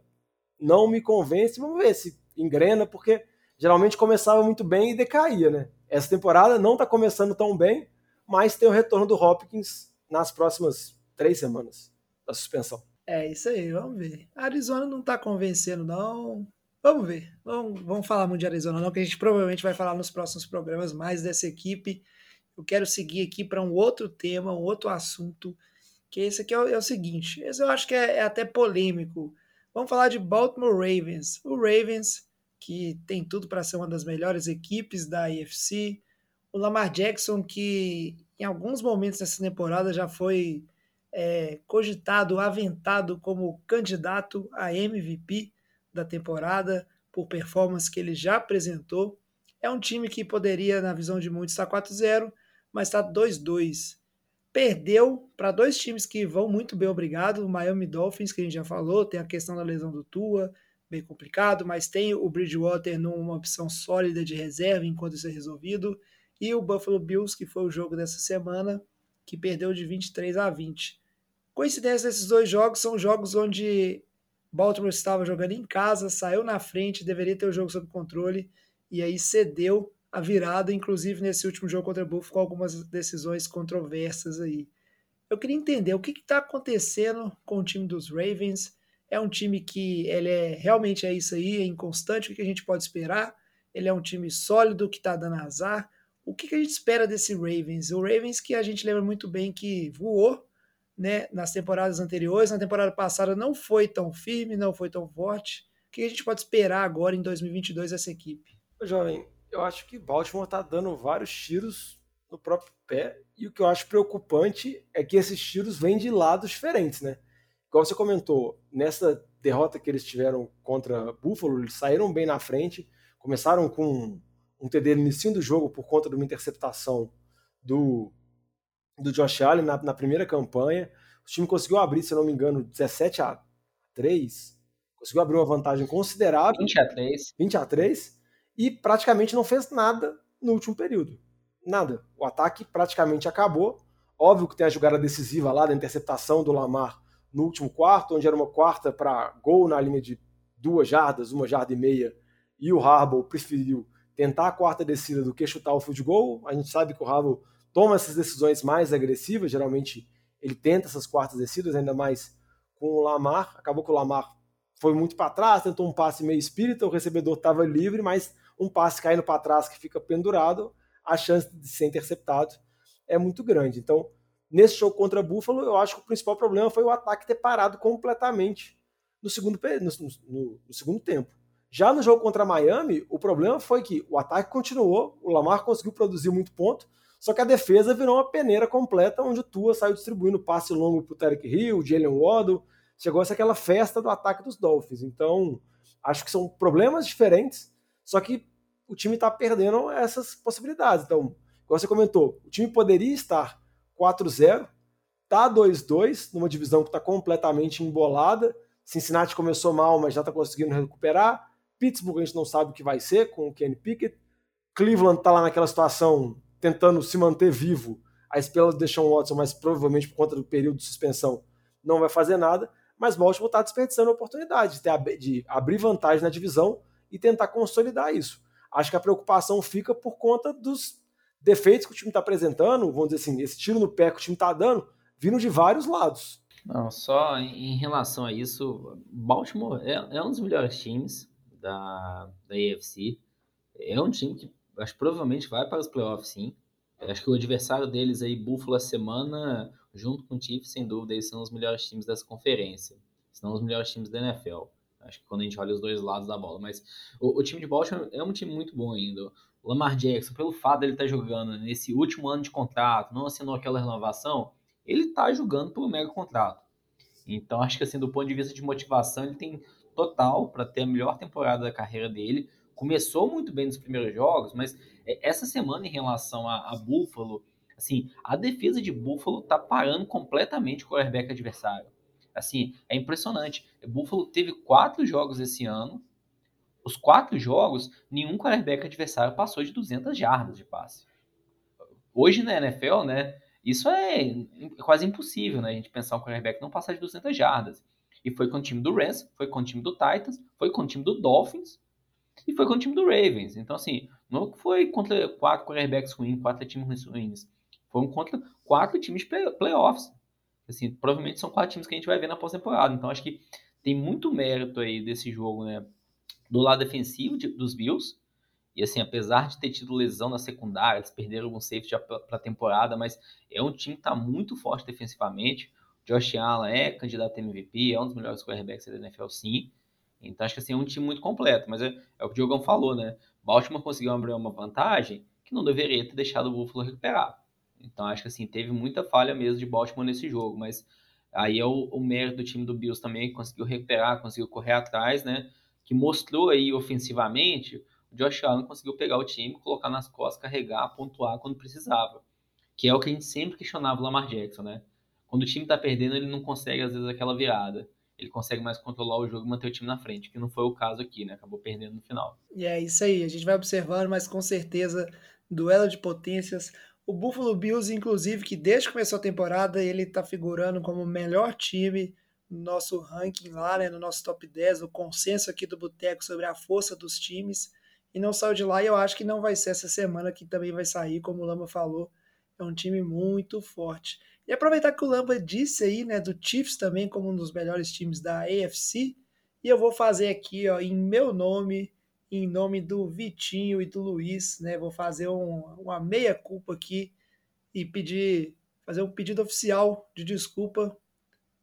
não me convence. Vamos ver se engrena, porque geralmente começava muito bem e decaía, né? Essa temporada não está começando tão bem, mas tem o retorno do Hopkins nas próximas três semanas da suspensão. É isso aí, vamos ver. A Arizona não está convencendo, não. Vamos ver. Vamos, vamos falar muito de Arizona, não, que a gente provavelmente vai falar nos próximos programas mais dessa equipe. Eu quero seguir aqui para um outro tema, um outro assunto, que esse aqui é o, é o seguinte. Esse eu acho que é, é até polêmico. Vamos falar de Baltimore Ravens. O Ravens que tem tudo para ser uma das melhores equipes da AFC. O Lamar Jackson, que em alguns momentos dessa temporada já foi é, cogitado, aventado como candidato a MVP da temporada, por performance que ele já apresentou. É um time que poderia, na visão de muitos, estar 4-0, mas está 2-2. Perdeu para dois times que vão muito bem, obrigado. O Miami Dolphins, que a gente já falou, tem a questão da lesão do Tua, bem complicado, mas tem o Bridgewater numa opção sólida de reserva enquanto isso é resolvido, e o Buffalo Bills, que foi o jogo dessa semana, que perdeu de 23 a 20. Coincidência desses dois jogos são jogos onde Baltimore estava jogando em casa, saiu na frente, deveria ter o jogo sob controle, e aí cedeu a virada, inclusive nesse último jogo contra o Buffalo, com algumas decisões controversas aí. Eu queria entender o que está acontecendo com o time dos Ravens, é um time que ele é realmente é isso aí, é inconstante. O que a gente pode esperar? Ele é um time sólido que está dando azar. O que a gente espera desse Ravens? O Ravens que a gente lembra muito bem que voou né, nas temporadas anteriores. Na temporada passada não foi tão firme, não foi tão forte. O que a gente pode esperar agora em 2022 dessa equipe? Jovem, eu acho que Baltimore está dando vários tiros no próprio pé. E o que eu acho preocupante é que esses tiros vêm de lados diferentes, né? Igual você comentou, nessa derrota que eles tiveram contra Buffalo, eles saíram bem na frente, começaram com um TD no início do jogo por conta de uma interceptação do, do Josh Allen na, na primeira campanha. O time conseguiu abrir, se não me engano, 17 a 3. Conseguiu abrir uma vantagem considerável. 20 a 3. 20 a 3. E praticamente não fez nada no último período. Nada. O ataque praticamente acabou. Óbvio que tem a jogada decisiva lá da interceptação do Lamar no último quarto, onde era uma quarta para gol na linha de duas jardas, uma jarda e meia, e o Harbaugh preferiu tentar a quarta descida do que chutar o field goal. A gente sabe que o Harbaugh toma essas decisões mais agressivas, geralmente ele tenta essas quartas descidas, ainda mais com o Lamar. Acabou que o Lamar foi muito para trás, tentou um passe meio espírita, o recebedor estava livre, mas um passe caindo para trás que fica pendurado, a chance de ser interceptado é muito grande. Então, Nesse jogo contra Buffalo, eu acho que o principal problema foi o ataque ter parado completamente no segundo, no, no, no segundo tempo. Já no jogo contra Miami, o problema foi que o ataque continuou, o Lamar conseguiu produzir muito ponto, só que a defesa virou uma peneira completa, onde o Tua saiu distribuindo passe longo para o Tarek Hill, Jalen Waddle, chegou a ser aquela festa do ataque dos Dolphins. Então, acho que são problemas diferentes, só que o time está perdendo essas possibilidades. Então, como você comentou, o time poderia estar 4-0, tá 2-2, numa divisão que está completamente embolada. Cincinnati começou mal, mas já está conseguindo recuperar. Pittsburgh a gente não sabe o que vai ser com o Kenny Pickett. Cleveland está lá naquela situação tentando se manter vivo a espera do Deshaun Watson, mas provavelmente por conta do período de suspensão não vai fazer nada. Mas Baltimore está desperdiçando a oportunidade de, ter, de abrir vantagem na divisão e tentar consolidar isso. Acho que a preocupação fica por conta dos defeitos que o time está apresentando, vamos dizer assim, esse tiro no pé que o time está dando, vindo de vários lados. Não, só em relação a isso, Baltimore é, é um dos melhores times da, da AFC. É um time que acho que provavelmente vai para os playoffs, sim. Acho que o adversário deles aí, Buffalo, a semana, junto com o Chiefs, sem dúvida, eles são os melhores times dessa conferência. São os melhores times da NFL. Acho que quando a gente olha os dois lados da bola. Mas o, o time de Baltimore é um time muito bom ainda. O Lamar Jackson, pelo fato dele estar tá jogando nesse último ano de contrato, não assinou aquela renovação, ele está jogando um mega contrato. Então, acho que assim, do ponto de vista de motivação, ele tem total para ter a melhor temporada da carreira dele. Começou muito bem nos primeiros jogos, mas é, essa semana em relação a, a Buffalo, assim, a defesa de Buffalo tá parando completamente o quarterback adversário. Assim, é impressionante. Buffalo teve quatro jogos esse ano. Os quatro jogos, nenhum quarterback adversário passou de 200 jardas de passe. Hoje na NFL, né, isso é quase impossível, né, a gente pensar um quarterback não passar de 200 jardas. E foi com o time do Rams, foi com o time do Titans, foi com o time do Dolphins e foi com o time do Ravens. Então, assim, não foi contra quatro quarterbacks ruins, quatro times ruins. Foram contra quatro times de playoffs. Assim, provavelmente são quatro times que a gente vai ver na pós-temporada. Então, acho que tem muito mérito aí desse jogo, né? Do lado defensivo de, dos Bills. E assim, apesar de ter tido lesão na secundária, eles perderam algum safety para a temporada, mas é um time que está muito forte defensivamente. Josh Allen é candidato a MVP, é um dos melhores quarterbacks da NFL, sim. Então acho que assim, é um time muito completo, mas é, é o que o Diogão falou, né? Baltimore conseguiu abrir uma vantagem que não deveria ter deixado o Buffalo recuperar. Então acho que assim, teve muita falha mesmo de Baltimore nesse jogo, mas aí é o, o mérito do time do Bills também, que conseguiu recuperar, conseguiu correr atrás, né? Que mostrou aí ofensivamente, o Josh Allen conseguiu pegar o time, colocar nas costas, carregar, pontuar quando precisava. Que é o que a gente sempre questionava o Lamar Jackson, né? Quando o time tá perdendo, ele não consegue, às vezes, aquela virada. Ele consegue mais controlar o jogo e manter o time na frente, que não foi o caso aqui, né? Acabou perdendo no final. E é isso aí, a gente vai observando, mas com certeza, duelo de potências. O Buffalo Bills, inclusive, que desde que começou a temporada, ele tá figurando como o melhor time no nosso ranking lá, né? No nosso top 10, o consenso aqui do Boteco sobre a força dos times. E não saiu de lá, e eu acho que não vai ser essa semana que também vai sair, como o Lama falou. É um time muito forte. E aproveitar que o Lamba disse aí, né, do Chiefs também como um dos melhores times da AFC, e eu vou fazer aqui, ó, em meu nome, em nome do Vitinho e do Luiz, né, vou fazer um, uma meia culpa aqui e pedir, fazer um pedido oficial de desculpa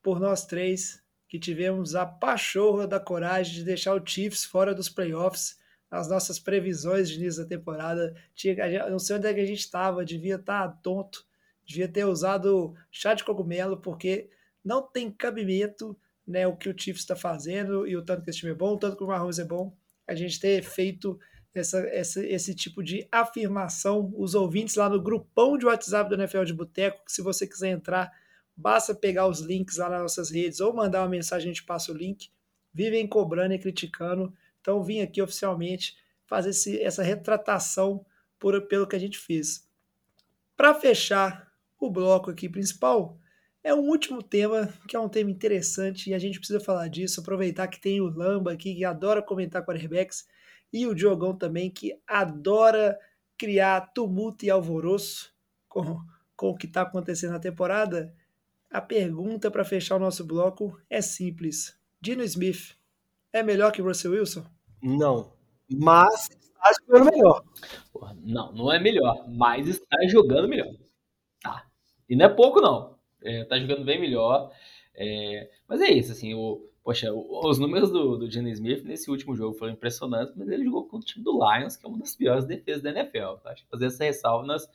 por nós três que tivemos a pachorra da coragem de deixar o Chiefs fora dos playoffs nas nossas previsões de início da temporada. Tinha, não sei onde é que a gente estava, devia estar tá tonto devia ter usado chá de cogumelo, porque não tem cabimento né, o que o Chiefs está fazendo e o tanto que esse time é bom, o tanto que o Mahomes é bom, a gente ter feito essa, essa, esse tipo de afirmação. Os ouvintes lá no grupão de WhatsApp do NFL de Boteco, que se você quiser entrar, basta pegar os links lá nas nossas redes ou mandar uma mensagem, a gente passa o link. Vivem cobrando e criticando. Então vim aqui oficialmente fazer esse, essa retratação por, pelo que a gente fez. Para fechar o bloco aqui principal é um último tema, que é um tema interessante e a gente precisa falar disso, aproveitar que tem o Lamba aqui, que adora comentar quarterbacks, e o Diogão também, que adora criar tumulto e alvoroço com, com o que está acontecendo na temporada. A pergunta para fechar o nosso bloco é simples. Dino Smith é melhor que Russell Wilson? Não, mas está jogando melhor. Não, não é melhor, mas está jogando melhor. E não é pouco, não. É, tá jogando bem melhor. É, mas é isso, assim, o, Poxa, os números do, do Gene Smith nesse último jogo foram impressionantes, mas ele jogou contra o time do Lions, que é uma das piores defesas da NFL. Tá? Acho que fazer essa ressalva nas,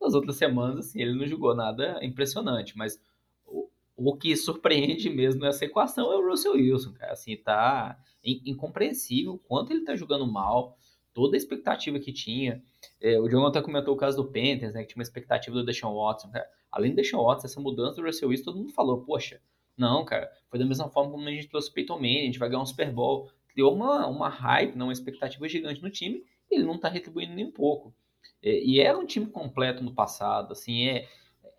nas outras semanas, assim, ele não jogou nada impressionante, mas o, o que surpreende mesmo nessa equação é o Russell Wilson, cara. Assim, tá incompreensível o quanto ele tá jogando mal, toda a expectativa que tinha. É, o John até comentou o caso do Panthers, né, que tinha uma expectativa do Deshaun Watson. Cara. Além do Deshaun Watson, essa mudança do Russell Wilson, todo mundo falou, poxa, não, cara, foi da mesma forma como a gente trouxe o Peyton Manning, a gente vai ganhar um Super Bowl. Criou uma, uma hype, uma expectativa gigante no time, e ele não tá retribuindo nem um pouco. É, e era um time completo no passado, assim, é,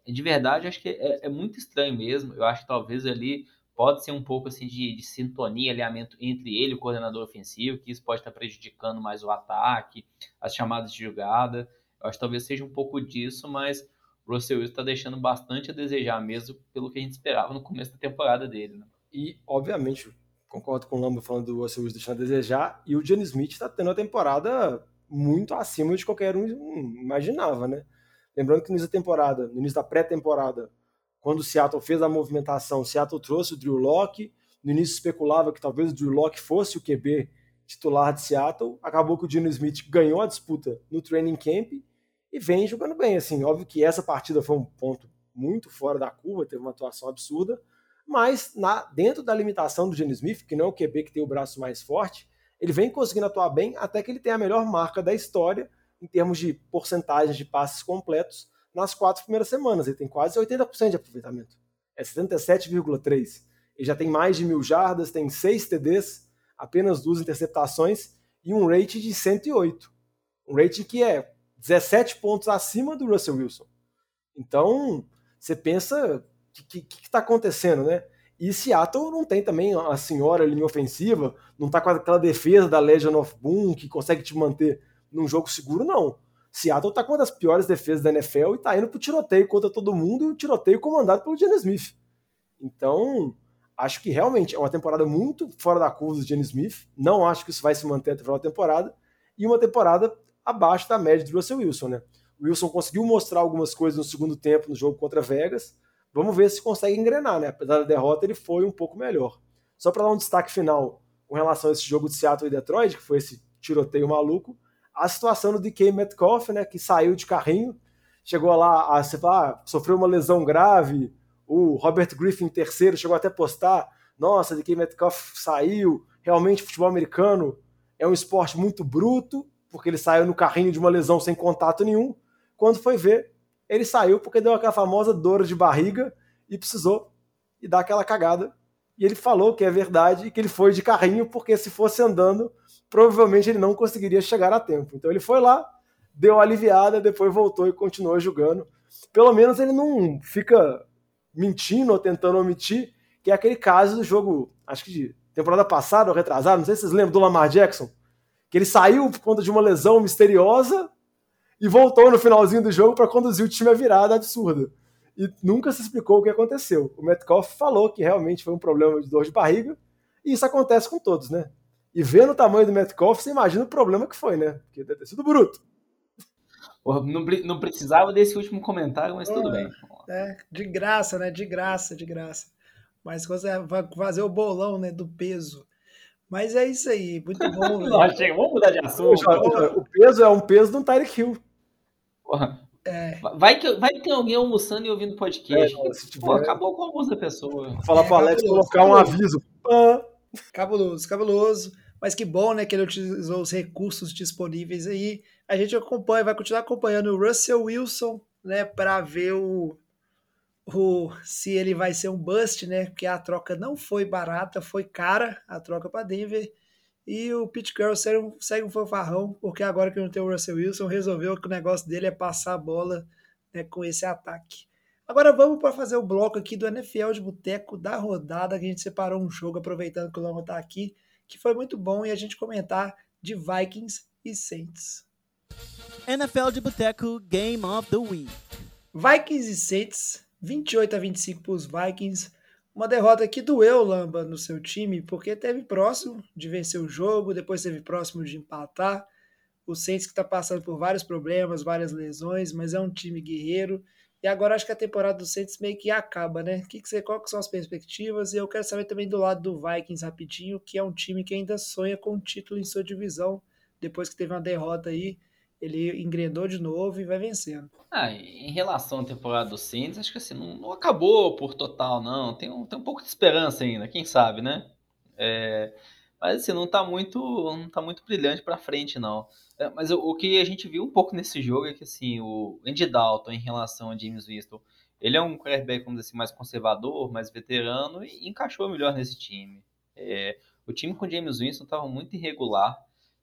é de verdade, acho que é, é, muito estranho mesmo. Eu acho que talvez ali pode ser um pouco assim de, de, sintonia, alinhamento entre ele e o coordenador ofensivo, que isso pode estar prejudicando mais o ataque, as chamadas de jogada. Eu acho que talvez seja um pouco disso, mas Russell Wilson está deixando bastante a desejar mesmo pelo que a gente esperava no começo da temporada dele. Né? E, obviamente, concordo com o Lamba falando do Russell Wilson deixando a desejar, e o Johnny Smith está tendo uma temporada muito acima de qualquer um imaginava, né? Lembrando que no início da temporada, no início da pré-temporada, quando o Seattle fez a movimentação, o Seattle trouxe o Drew Locke, no início especulava que talvez o Drew Locke fosse o QB titular de Seattle, acabou que o Dino Smith ganhou a disputa no training camp e vem jogando bem. Assim, óbvio que essa partida foi um ponto muito fora da curva, teve uma atuação absurda, mas na, dentro da limitação do Gene Smith, que não é o QB que tem o braço mais forte, ele vem conseguindo atuar bem até que ele tem a melhor marca da história em termos de porcentagem de passes completos nas quatro primeiras semanas. Ele tem quase 80% de aproveitamento. É 77,3%. Ele já tem mais de mil jardas, tem seis TDs, apenas duas interceptações e um rate de 108. Um rating que é 17 pontos acima do Russell Wilson. Então, você pensa, o que está acontecendo, né? E Seattle não tem também a senhora linha ofensiva, não está com aquela defesa da Legion of Boom que consegue te manter num jogo seguro, não. Seattle está com uma das piores defesas da NFL e está indo pro tiroteio contra todo mundo e o tiroteio comandado pelo Gene Smith. Então, acho que realmente é uma temporada muito fora da curva do Gene Smith. Não acho que isso vai se manter até a final da temporada. E uma temporada abaixo da média do Russell Wilson, né? O Wilson conseguiu mostrar algumas coisas no segundo tempo no jogo contra Vegas. Vamos ver se consegue engrenar, né? Apesar da derrota, ele foi um pouco melhor. Só para dar um destaque final com relação a esse jogo de Seattle e Detroit, que foi esse tiroteio maluco, a situação do DK Metcalf, né, que saiu de carrinho, chegou lá, a, ah, sofreu uma lesão grave, o Robert Griffin terceiro chegou até a postar, nossa, DK Metcalf saiu, realmente futebol americano é um esporte muito bruto, porque ele saiu no carrinho de uma lesão sem contato nenhum. Quando foi ver, ele saiu porque deu aquela famosa dor de barriga e precisou e dar aquela cagada. E ele falou que é verdade e que ele foi de carrinho porque se fosse andando, provavelmente ele não conseguiria chegar a tempo. Então ele foi lá, deu aliviada, depois voltou e continuou jogando. Pelo menos ele não fica mentindo ou tentando omitir, que é aquele caso do jogo, acho que de temporada passada ou retrasada, não sei se vocês lembram do Lamar Jackson, que ele saiu por conta de uma lesão misteriosa e voltou no finalzinho do jogo para conduzir o time a virada absurda. E nunca se explicou o que aconteceu. O Metcalf falou que realmente foi um problema de dor de barriga, e isso acontece com todos, né? E vendo o tamanho do Metcalf, você imagina o problema que foi, né? Porque deve ter sido bruto. Não, não precisava desse último comentário, mas tudo é, bem. É, de graça, né? De graça, de graça. Mas você vai fazer o bolão né, do peso. Mas é isso aí, muito bom. Chega, vamos mudar de assunto. O peso é um peso do Tyreek Hill. Porra. É. Vai, que, vai ter alguém almoçando e ouvindo podcast. É, tiver... Pô, acabou com o almoço da pessoa. Vou falar é, pro Alex colocar um aviso. Cabuloso, cabuloso. Mas que bom, né, que ele utilizou os recursos disponíveis aí. A gente acompanha, vai continuar acompanhando o Russell Wilson, né, para ver o, o se ele vai ser um bust, né? Porque a troca não foi barata, foi cara a troca para Denver. E o Pete Carroll segue um, segue um fanfarrão, porque agora que não tem o Russell Wilson, resolveu que o negócio dele é passar a bola né, com esse ataque. Agora vamos para fazer o bloco aqui do NFL de Boteco da rodada, que a gente separou um jogo, aproveitando que o Lama está aqui, que foi muito bom, e a gente comentar de Vikings e Saints. NFL de Boteco Game of the Week. Vikings e Saints, 28 a 25 para os Vikings. Uma derrota que doeu, Lamba, no seu time, porque teve próximo de vencer o jogo, depois teve próximo de empatar. O Saints que está passando por vários problemas, várias lesões, mas é um time guerreiro E agora acho que a temporada do Saints meio que acaba, né? Que que você, qual que são as perspectivas? E eu quero saber também do lado do Vikings rapidinho, que é um time que ainda sonha com um título em sua divisão, depois que teve uma derrota aí, ele engrenou de novo e vai vencendo. Ah, em relação à temporada do Saints, acho que assim, não, não acabou por total, não. Tem um, tem um pouco de esperança ainda, quem sabe, né? É, mas assim, não tá muito, não tá muito brilhante para frente, não. É, mas o, o, que a gente viu um pouco nesse jogo é que assim, o Andy Dalton em relação a James Winston, ele é um quarterback, vamos dizer assim, mais conservador, mais veterano e encaixou melhor nesse time. É, o time com James Winston estava muito irregular.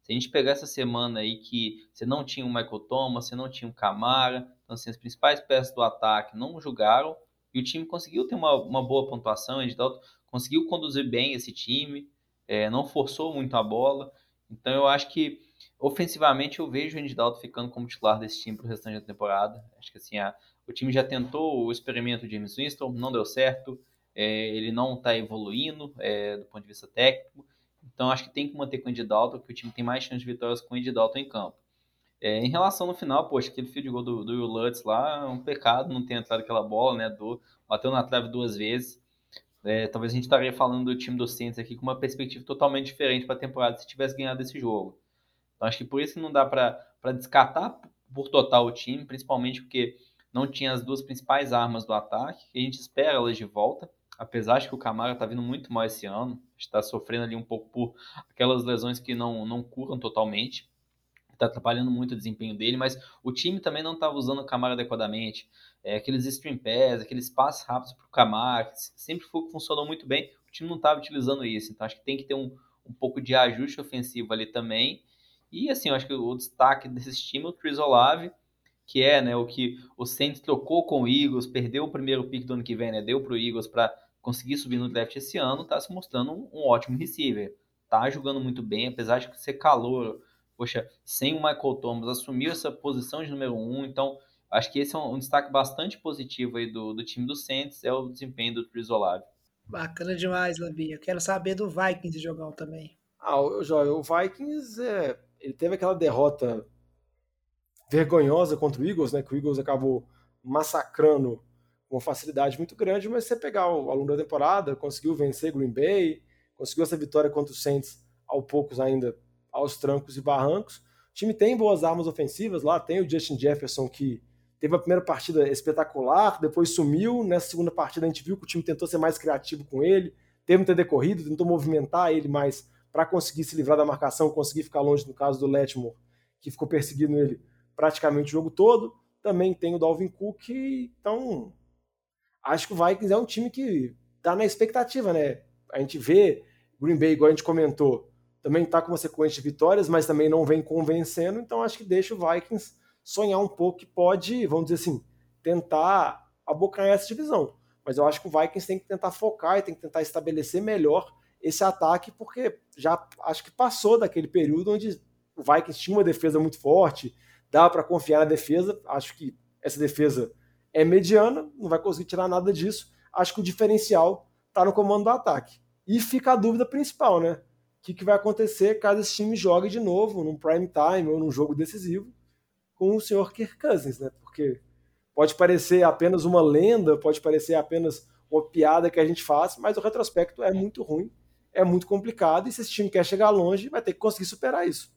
Se a gente pegar essa semana aí que você não tinha o Michael Thomas, você não tinha o Camara, então assim, as principais peças do ataque não jogaram e o time conseguiu ter uma, uma boa pontuação, Andy Dalton conseguiu conduzir bem esse time, é, não forçou muito a bola. Então eu acho que ofensivamente eu vejo o Andy Dalton ficando como titular desse time para o restante da temporada. Acho que assim, a, o time já tentou o experimento de James Winston, não deu certo, é, ele não está evoluindo é, do ponto de vista técnico. Então acho que tem que manter com o Andy Dalton, que o time tem mais chance de vitórias com o Andy Dalton em campo. É, em relação no final, poxa, aquele field goal do, do Will Lutz lá é um pecado não ter entrado aquela bola, né? Do, bateu na trave duas vezes. É, talvez a gente estaria falando do time do Saints aqui com uma perspectiva totalmente diferente para a temporada se tivesse ganhado esse jogo. Então acho que por isso que não dá para descartar por total o time, principalmente porque não tinha as duas principais armas do ataque, que a gente espera elas de volta, apesar de que o Camara está vindo muito mal esse ano, está sofrendo ali um pouco por aquelas lesões que não, não curam totalmente está atrapalhando muito o desempenho dele, mas o time também não estava usando o Camara adequadamente. É, aqueles stream pass, aqueles passes rápidos para o Camara, sempre foi, funcionou muito bem, o time não estava utilizando isso, então acho que tem que ter um, um pouco de ajuste ofensivo ali também. E assim, eu acho que o destaque desse time é o Chris Olave, que é né, o que o Saints trocou com o Eagles, perdeu o primeiro pick do ano que vem, né, deu para o Eagles para conseguir subir no draft esse ano, está se mostrando um, um ótimo receiver. Tá jogando muito bem, apesar de ser calor poxa, sem o Michael Thomas, assumiu essa posição de número um, então acho que esse é um, um destaque bastante positivo aí do, do time do Saints, é o desempenho do Chris Olave. Bacana demais, Labinha. Quero saber do Vikings jogão também. Ah, o, o Vikings, é, ele teve aquela derrota vergonhosa contra o Eagles, né, que o Eagles acabou massacrando com facilidade muito grande, mas você pegar o, ao longo da temporada, conseguiu vencer Green Bay, conseguiu essa vitória contra o Saints, ao poucos ainda aos trancos e barrancos. O time tem boas armas ofensivas lá, tem o Justin Jefferson que teve a primeira partida espetacular, depois sumiu. Nessa segunda partida a gente viu que o time tentou ser mais criativo com ele, teve um TD tentou movimentar ele mais para conseguir se livrar da marcação, conseguir ficar longe no caso do Letmore, que ficou perseguindo ele praticamente o jogo todo. Também tem o Dalvin Cook, então acho que o Vikings é um time que está na expectativa, né? A gente vê Green Bay, igual a gente comentou, também está com uma sequência de vitórias, mas também não vem convencendo, então acho que deixa o Vikings sonhar um pouco que pode, vamos dizer assim, tentar abocanhar essa divisão. Mas eu acho que o Vikings tem que tentar focar e tem que tentar estabelecer melhor esse ataque, porque já acho que passou daquele período onde o Vikings tinha uma defesa muito forte, dava para confiar na defesa. Acho que essa defesa é mediana, não vai conseguir tirar nada disso. Acho que o diferencial está no comando do ataque. E fica a dúvida principal, né? que, que vai acontecer caso esse time jogue de novo num prime time ou num jogo decisivo com o senhor Kirk Cousins, né? Porque pode parecer apenas uma lenda, pode parecer apenas uma piada que a gente faz, mas o retrospecto é muito ruim, é muito complicado, e se esse time quer chegar longe, vai ter que conseguir superar isso.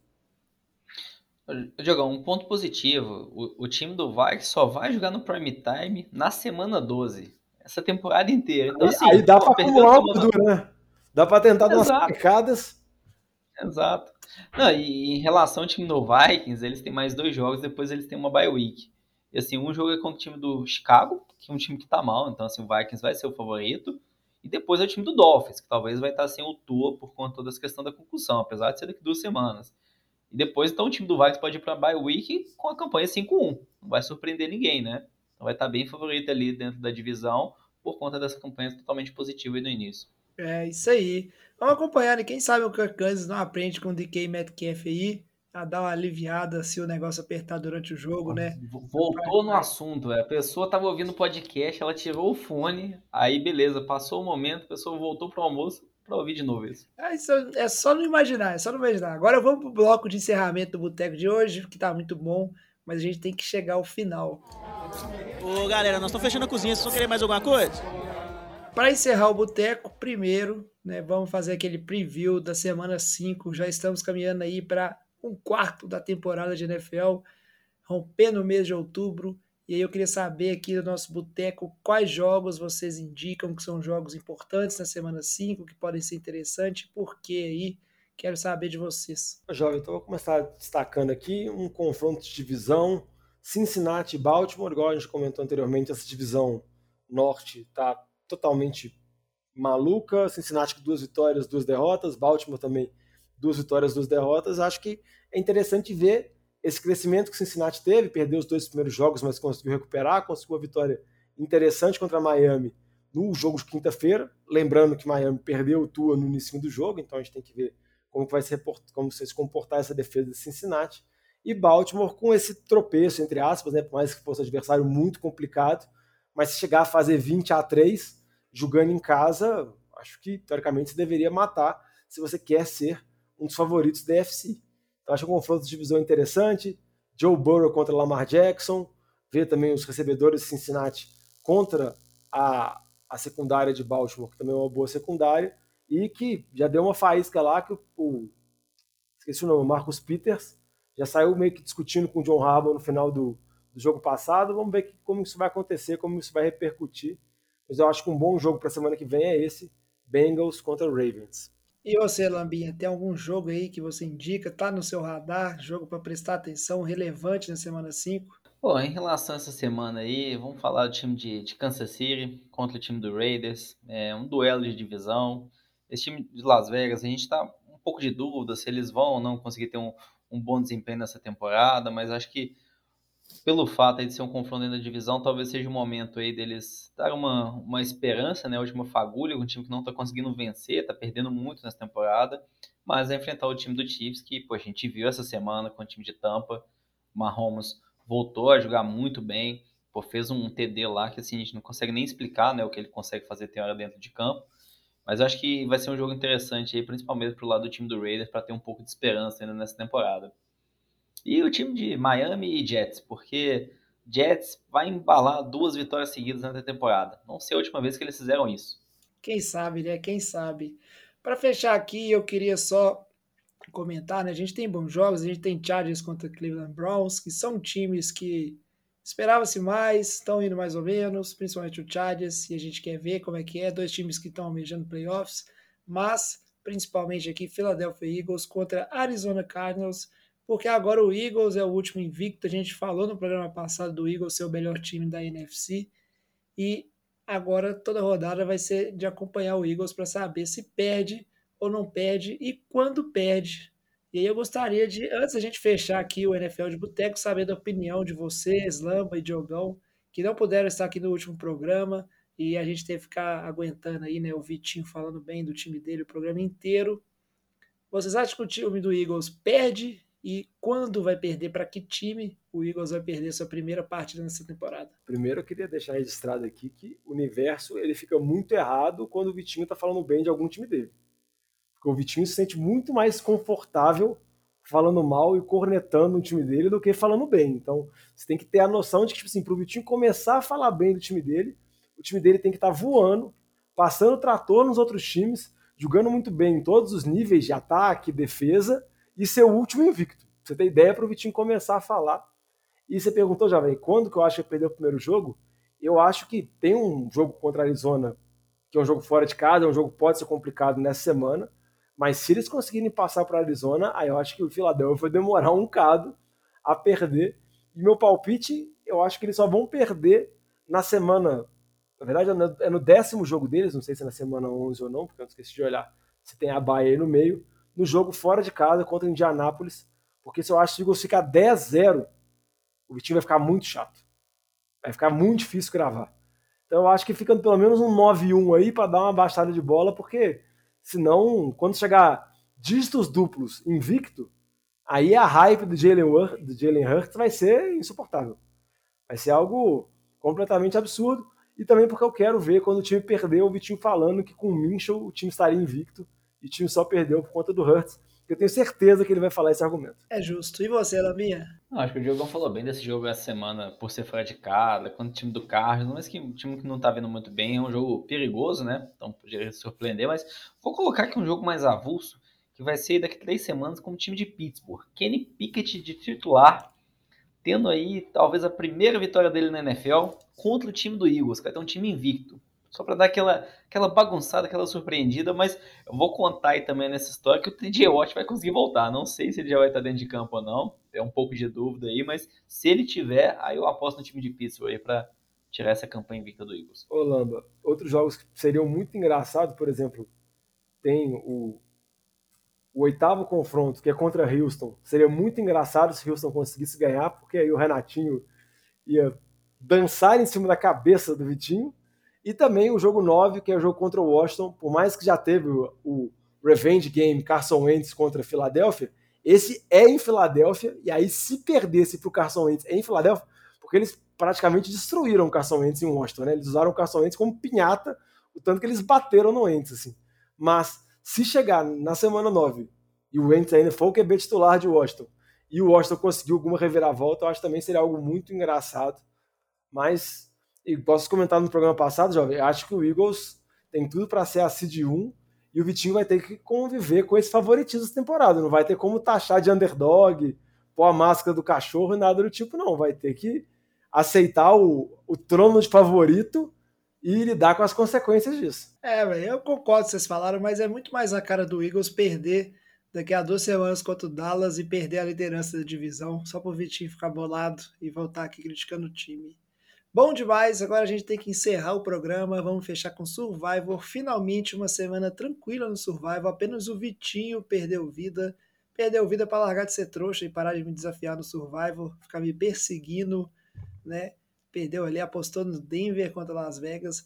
Diogão, um ponto positivo, o, o, time do Vikings só vai jogar no prime time na semana 12, essa temporada inteira. Então, assim, aí dá para acumular o né? Dá para tentar dar umas picadas Exato. Não, e em relação ao time do Vikings, eles têm mais dois jogos, depois eles têm uma bye week. E assim, um jogo é contra o time do Chicago, que é um time que tá mal, então assim, o Vikings vai ser o favorito. E depois é o time do Dolphins, que talvez vai estar sem o Tua por conta dessa questão da concussão, apesar de ser daqui duas semanas. E depois, então, o time do Vikings pode ir para bye week com a campanha 5-1. Não vai surpreender ninguém, né? Então vai estar bem favorito ali dentro da divisão por conta dessa campanha totalmente positiva aí no início. É, isso aí. Vamos acompanhar, né? Quem sabe o Kirk Cousins não aprende com o DK Metcalf aí, a dar uma aliviada se o negócio apertar durante o jogo, né? Voltou no assunto, é. a pessoa tava ouvindo o podcast, ela tirou o fone, aí beleza, passou o momento, a pessoa voltou pro almoço para ouvir de novo isso. É, isso. É só não imaginar, é só não imaginar. Agora vamos pro bloco de encerramento do Boteco de hoje, que tá muito bom, mas a gente tem que chegar ao final. Ô, galera, nós estamos fechando a cozinha. Vocês vão querer mais alguma coisa? Para encerrar o boteco, primeiro, né, vamos fazer aquele preview da semana 5. Já estamos caminhando aí para um quarto da temporada de NFL, rompendo o mês de outubro. E aí eu queria saber aqui do nosso boteco quais jogos vocês indicam que são jogos importantes na semana 5, que podem ser interessantes, por que aí? Quero saber de vocês. Jovem, então vou começar destacando aqui um confronto de divisão Cincinnati e Baltimore, igual a gente comentou anteriormente, essa divisão norte está totalmente maluca. Cincinnati com duas vitórias, duas derrotas, Baltimore também duas vitórias, duas derrotas. Acho que é interessante ver esse crescimento que Cincinnati teve, perdeu os dois primeiros jogos, mas conseguiu recuperar, conseguiu uma vitória interessante contra Miami no jogo de quinta-feira. Lembrando que Miami perdeu o Tua no início do jogo, então a gente tem que ver como vai se, como se comportar essa defesa de Cincinnati. E Baltimore com esse tropeço, entre aspas, né, por mais que fosse um adversário muito complicado, mas se chegar a fazer 20 a 3 jogando em casa, acho que teoricamente você deveria matar se você quer ser um dos favoritos da FC. Então, acho um confronto de divisão interessante. Joe Burrow contra Lamar Jackson. Ver também os recebedores de Cincinnati contra a, a secundária de Baltimore, que também é uma boa secundária. E que já deu uma faísca lá que o, o esqueci o nome, Marcus Peters, já saiu meio que discutindo com o John Harbaugh no final do, do jogo passado. Vamos ver que, como isso vai acontecer, como isso vai repercutir. Mas eu acho que um bom jogo para a semana que vem é esse, Bengals contra Ravens. E você, Lambinha, tem algum jogo aí que você indica? Tá no seu radar? Jogo para prestar atenção, relevante na semana 5? Bom, em relação a essa semana aí, vamos falar do time de, de Kansas City contra o time do Raiders. É um duelo de divisão. Esse time de Las Vegas, a gente está um pouco de dúvida se eles vão ou não conseguir ter um, um bom desempenho nessa temporada, mas acho que pelo fato de ser um confronto da divisão, talvez seja o momento aí deles dar uma, uma esperança, né? A última fagulha, um time que não está conseguindo vencer, está perdendo muito nessa temporada, mas é enfrentar o time do Chiefs, que pô, a gente viu essa semana com o time de Tampa, Mahomes voltou a jogar muito bem, pô, fez um TD lá que assim, a gente não consegue nem explicar né, o que ele consegue fazer tem hora dentro de campo, mas eu acho que vai ser um jogo interessante aí, principalmente pro lado do time do Raiders, para ter um pouco de esperança ainda nessa temporada. E o time de Miami e Jets, porque Jets vai embalar duas vitórias seguidas na temporada. Não sei a última vez que eles fizeram isso. Quem sabe, né? Quem sabe. Para fechar aqui, eu queria só comentar, né? A gente tem bons jogos, a gente tem Chargers contra Cleveland Browns, que são times que esperava-se mais, estão indo mais ou menos, principalmente o Chargers, e a gente quer ver como é que é, dois times que estão almejando playoffs, mas principalmente aqui Philadelphia Eagles contra Arizona Cardinals, porque agora o Eagles é o último invicto. A gente falou no programa passado do Eagles ser o melhor time da NFC. E agora toda rodada vai ser de acompanhar o Eagles para saber se perde ou não perde e quando perde. E aí eu gostaria de, antes da gente fechar aqui o NFL de Boteco, saber da opinião de vocês, Lamba e Diogão, que não puderam estar aqui no último programa e a gente teve que ficar aguentando aí, né, o Vitinho falando bem do time dele o programa inteiro. Vocês acham que o time do Eagles perde e quando vai perder, para que time o Eagles vai perder sua primeira partida nessa temporada? Primeiro eu queria deixar registrado aqui que o universo ele fica muito errado quando o Vitinho está falando bem de algum time dele. Porque o Vitinho se sente muito mais confortável falando mal e cornetando o time dele do que falando bem. Então, você tem que ter a noção de que, tipo assim, pro Vitinho começar a falar bem do time dele, o time dele tem que estar tá voando, passando trator nos outros times, jogando muito bem em todos os níveis de ataque, defesa, e ser o último invicto. Você tem ideia para o Vitinho começar a falar. E você perguntou já, velho, quando que eu acho que perdeu o primeiro jogo? Eu acho que tem um jogo contra a Arizona, que é um jogo fora de casa, é um jogo que pode ser complicado nessa semana, mas se eles conseguirem passar para a Arizona, aí eu acho que o Philadelphia vai demorar um bocado a perder. E meu palpite, eu acho que eles só vão perder na semana. Na verdade, é no é décimo jogo deles, não sei se é na semana 11 ou não, porque eu esqueci de olhar se tem a Bahia aí no meio no jogo fora de casa contra Indianápolis, porque se eu acho que o Eagles ficar 10-0, o Vitinho vai ficar muito chato. Vai ficar muito difícil gravar. Então eu acho que fica pelo menos um 9-1 aí para dar uma baixada de bola, porque senão, quando chegar dígitos duplos invicto, aí a hype do Jalen, do Jalen Hurts vai ser insuportável. Vai ser algo completamente absurdo. E também porque eu quero ver quando o time perder o Vitinho falando que com o Minchel o time estaria invicto e o time só perdeu por conta do Hurts. eu tenho certeza que ele vai falar esse argumento. É justo. E você, Laminha? Não, acho que o Diogão falou bem desse jogo essa semana, por ser fora de casa, quando o time do Cardinals, mas que um time que não tá vendo muito bem, é um jogo perigoso, né? Então poderia surpreender, mas vou colocar aqui um jogo mais avulso, que vai ser daqui a três semanas com o time de Pittsburgh. Kenny Pickett de titular, tendo aí talvez a primeira vitória dele na NFL contra o time do Eagles, que vai ter um time invicto. Só para dar aquela, aquela bagunçada, aquela surpreendida, mas eu vou contar aí também nessa história que o TJ Watt vai conseguir voltar. Não sei se ele já vai estar dentro de campo ou não, é um pouco de dúvida aí, mas se ele tiver, aí eu aposto no time de Pittsburgh aí para tirar essa campanha invicta do Eagles. Lamba, outros jogos que seriam muito engraçados, por exemplo, tem o, o oitavo confronto, que é contra Houston. Seria muito engraçado se Houston conseguisse ganhar, porque aí o Renatinho ia dançar em cima da cabeça do Vitinho. E também o jogo 9, que é o jogo contra o Washington, por mais que já teve o, o Revenge Game Carson Wentz contra a Filadélfia, esse é em Filadélfia, e aí se perdesse para o Carson Wentz em Filadélfia, porque eles praticamente destruíram o Carson Wentz em Washington, né? Eles usaram o Carson Wentz como pinhata, o tanto que eles bateram no Wentz, assim. Mas se chegar na semana 9 e o Wentz ainda for o QB titular de Washington, e o Washington conseguiu alguma reviravolta, eu acho que também seria algo muito engraçado. Mas, e posso comentar no programa passado, jovem, acho que o Eagles tem tudo para ser a seed 1 e o Vitinho vai ter que conviver com esse favoritismo essa temporada. Não vai ter como taxar de underdog, pôr a máscara do cachorro e nada do tipo, não. Vai ter que aceitar o, o trono de favorito e lidar com as consequências disso. É, eu concordo com vocês falaram, mas é muito mais a cara do Eagles perder daqui a duas semanas contra o Dallas e perder a liderança da divisão, só pro Vitinho ficar bolado e voltar aqui criticando o time. Bom demais, agora a gente tem que encerrar o programa, vamos fechar com Survivor. Finalmente uma semana tranquila no Survivor, apenas o Vitinho perdeu vida. Perdeu vida para largar de ser trouxa e parar de me desafiar no Survivor, ficar me perseguindo, né? Perdeu ali, apostou no Denver contra Las Vegas.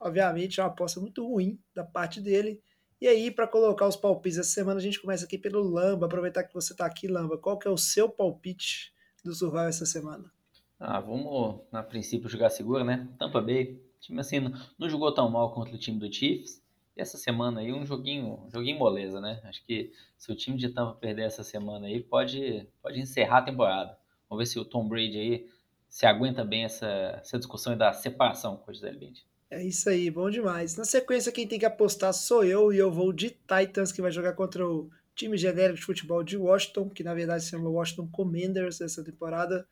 Obviamente é uma aposta muito ruim da parte dele. E aí, para colocar os palpites essa semana, a gente começa aqui pelo Lamba. Aproveitar que você está aqui, Lamba. Qual que é o seu palpite do Survivor essa semana? Ah, vamos, a princípio, jogar seguro, né? Tampa Bay, time assim, não, jogou tão mal contra o time do Chiefs. E essa semana aí, um joguinho, um joguinho moleza, né? Acho que se o time de Tampa perder essa semana aí, pode, pode encerrar a temporada. Vamos ver se o Tom Brady aí se aguenta bem essa, essa discussão da separação com o Gisele Bündchen. É isso aí, bom demais. Na sequência, quem tem que apostar sou eu, e eu vou de Titans, que vai jogar contra o time genérico de futebol de Washington, que na verdade se chama Washington Commanders essa temporada.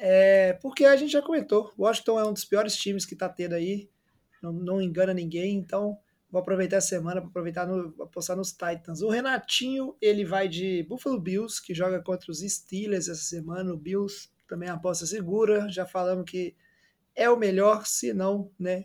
É, porque a gente já comentou, Washington é um dos piores times que está tendo aí, não, não, engana ninguém, então vou aproveitar a semana para aproveitar no, apostar nos Titans. O Renatinho, ele vai de Buffalo Bills, que joga contra os Steelers essa semana, o Bills também é aposta segura, já falamos que é o melhor, se não, né,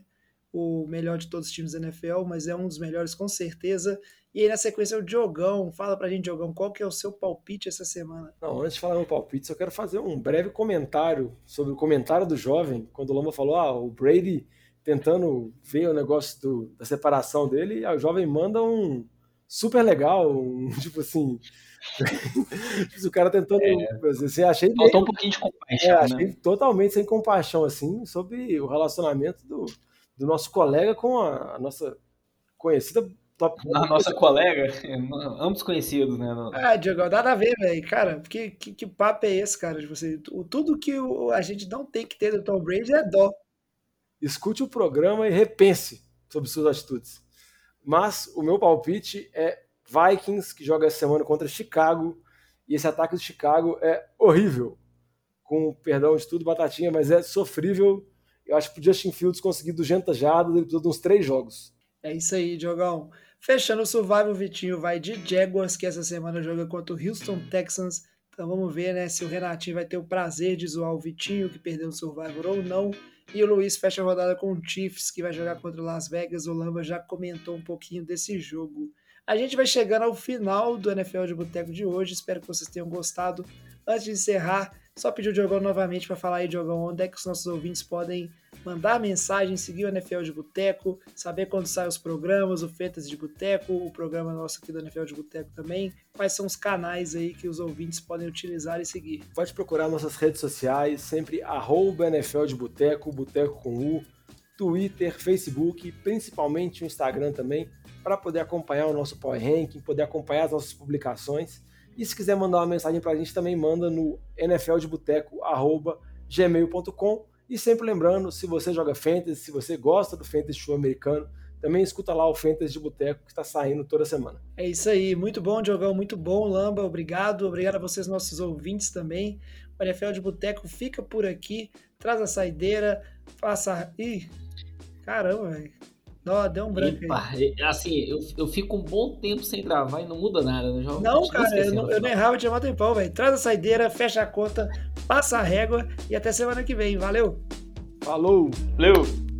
o melhor de todos os times da NFL, mas é um dos melhores com certeza. E aí na sequência o Diogão, fala pra gente, Diogão, qual que é o seu palpite essa semana? Não, antes de falar meu palpite, só quero fazer um breve comentário sobre o comentário do jovem, quando o Lama falou, ah, o Brady tentando ver o negócio do, da separação dele, e o jovem manda um super legal, um, tipo assim, o cara tentando, é, assim, achei Faltou meio, um pouquinho de compaixão, é, achei né? totalmente sem compaixão, assim, sobre o relacionamento do, do nosso colega com a, a nossa conhecida Top Na nossa colega, ambos conhecidos, né? Ah, Diego, nada a ver, velho. Cara, que, que, que, papo é esse, cara? De você, tudo que o, a gente não tem que ter do Tom Brady é dó. Escute o programa e repense sobre suas atitudes. Mas o meu palpite é Vikings, que joga essa semana contra Chicago. E esse ataque de Chicago é horrível. Com perdão de tudo, batatinha, mas é sofrível. Eu acho que o Justin Fields conseguir 200 jardas, ele precisa de uns três jogos. É isso aí, Diogão. Fechando o Survival, Vitinho vai de Jaguars, que essa semana joga contra o Houston Texans. Então vamos ver né, se o Renatinho vai ter o prazer de zoar o Vitinho, que perdeu o Survivor ou não. E o Luiz fecha a rodada com o Chiefs, que vai jogar contra o Las Vegas. O Lamba já comentou um pouquinho desse jogo. A gente vai chegando ao final do NFL de Boteco de hoje. Espero que vocês tenham gostado. Antes de encerrar, só pedir o Diogão novamente para falar aí, Diogão, onde é que os nossos ouvintes podem mandar mensagem, seguir o NFL de Boteco, saber quando saem os programas, o Fetas de Boteco, o programa nosso aqui do NFL de Boteco também. Quais são os canais aí que os ouvintes podem utilizar e seguir? Pode procurar nossas redes sociais, sempre arroba NFL de Boteco, Boteco com U, Twitter, Facebook, principalmente o Instagram também. para poder acompanhar o nosso Power Ranking, poder acompanhar as nossas publicações. E se quiser mandar uma mensagem para a gente, também manda no nfldeboteco.gmail.com. E sempre lembrando, se você joga Fantasy, se você gosta do Fantasy Show americano, também escuta lá o Fantasy de Boteco que está saindo toda semana. É isso aí, muito bom, Diogão, muito bom, Lamba, obrigado, obrigado a vocês, nossos ouvintes também. O NFL de Boteco fica por aqui, traz a saideira, faça. Ih, caramba, velho. Deu um branco Epa, aí. Assim, eu, eu fico um bom tempo sem gravar e não muda nada. Né? Já, não, cara, eu não, eu não errava de um tempão, velho. Traz a saideira, fecha a conta, passa a régua e até semana que vem. Valeu! Falou! Valeu!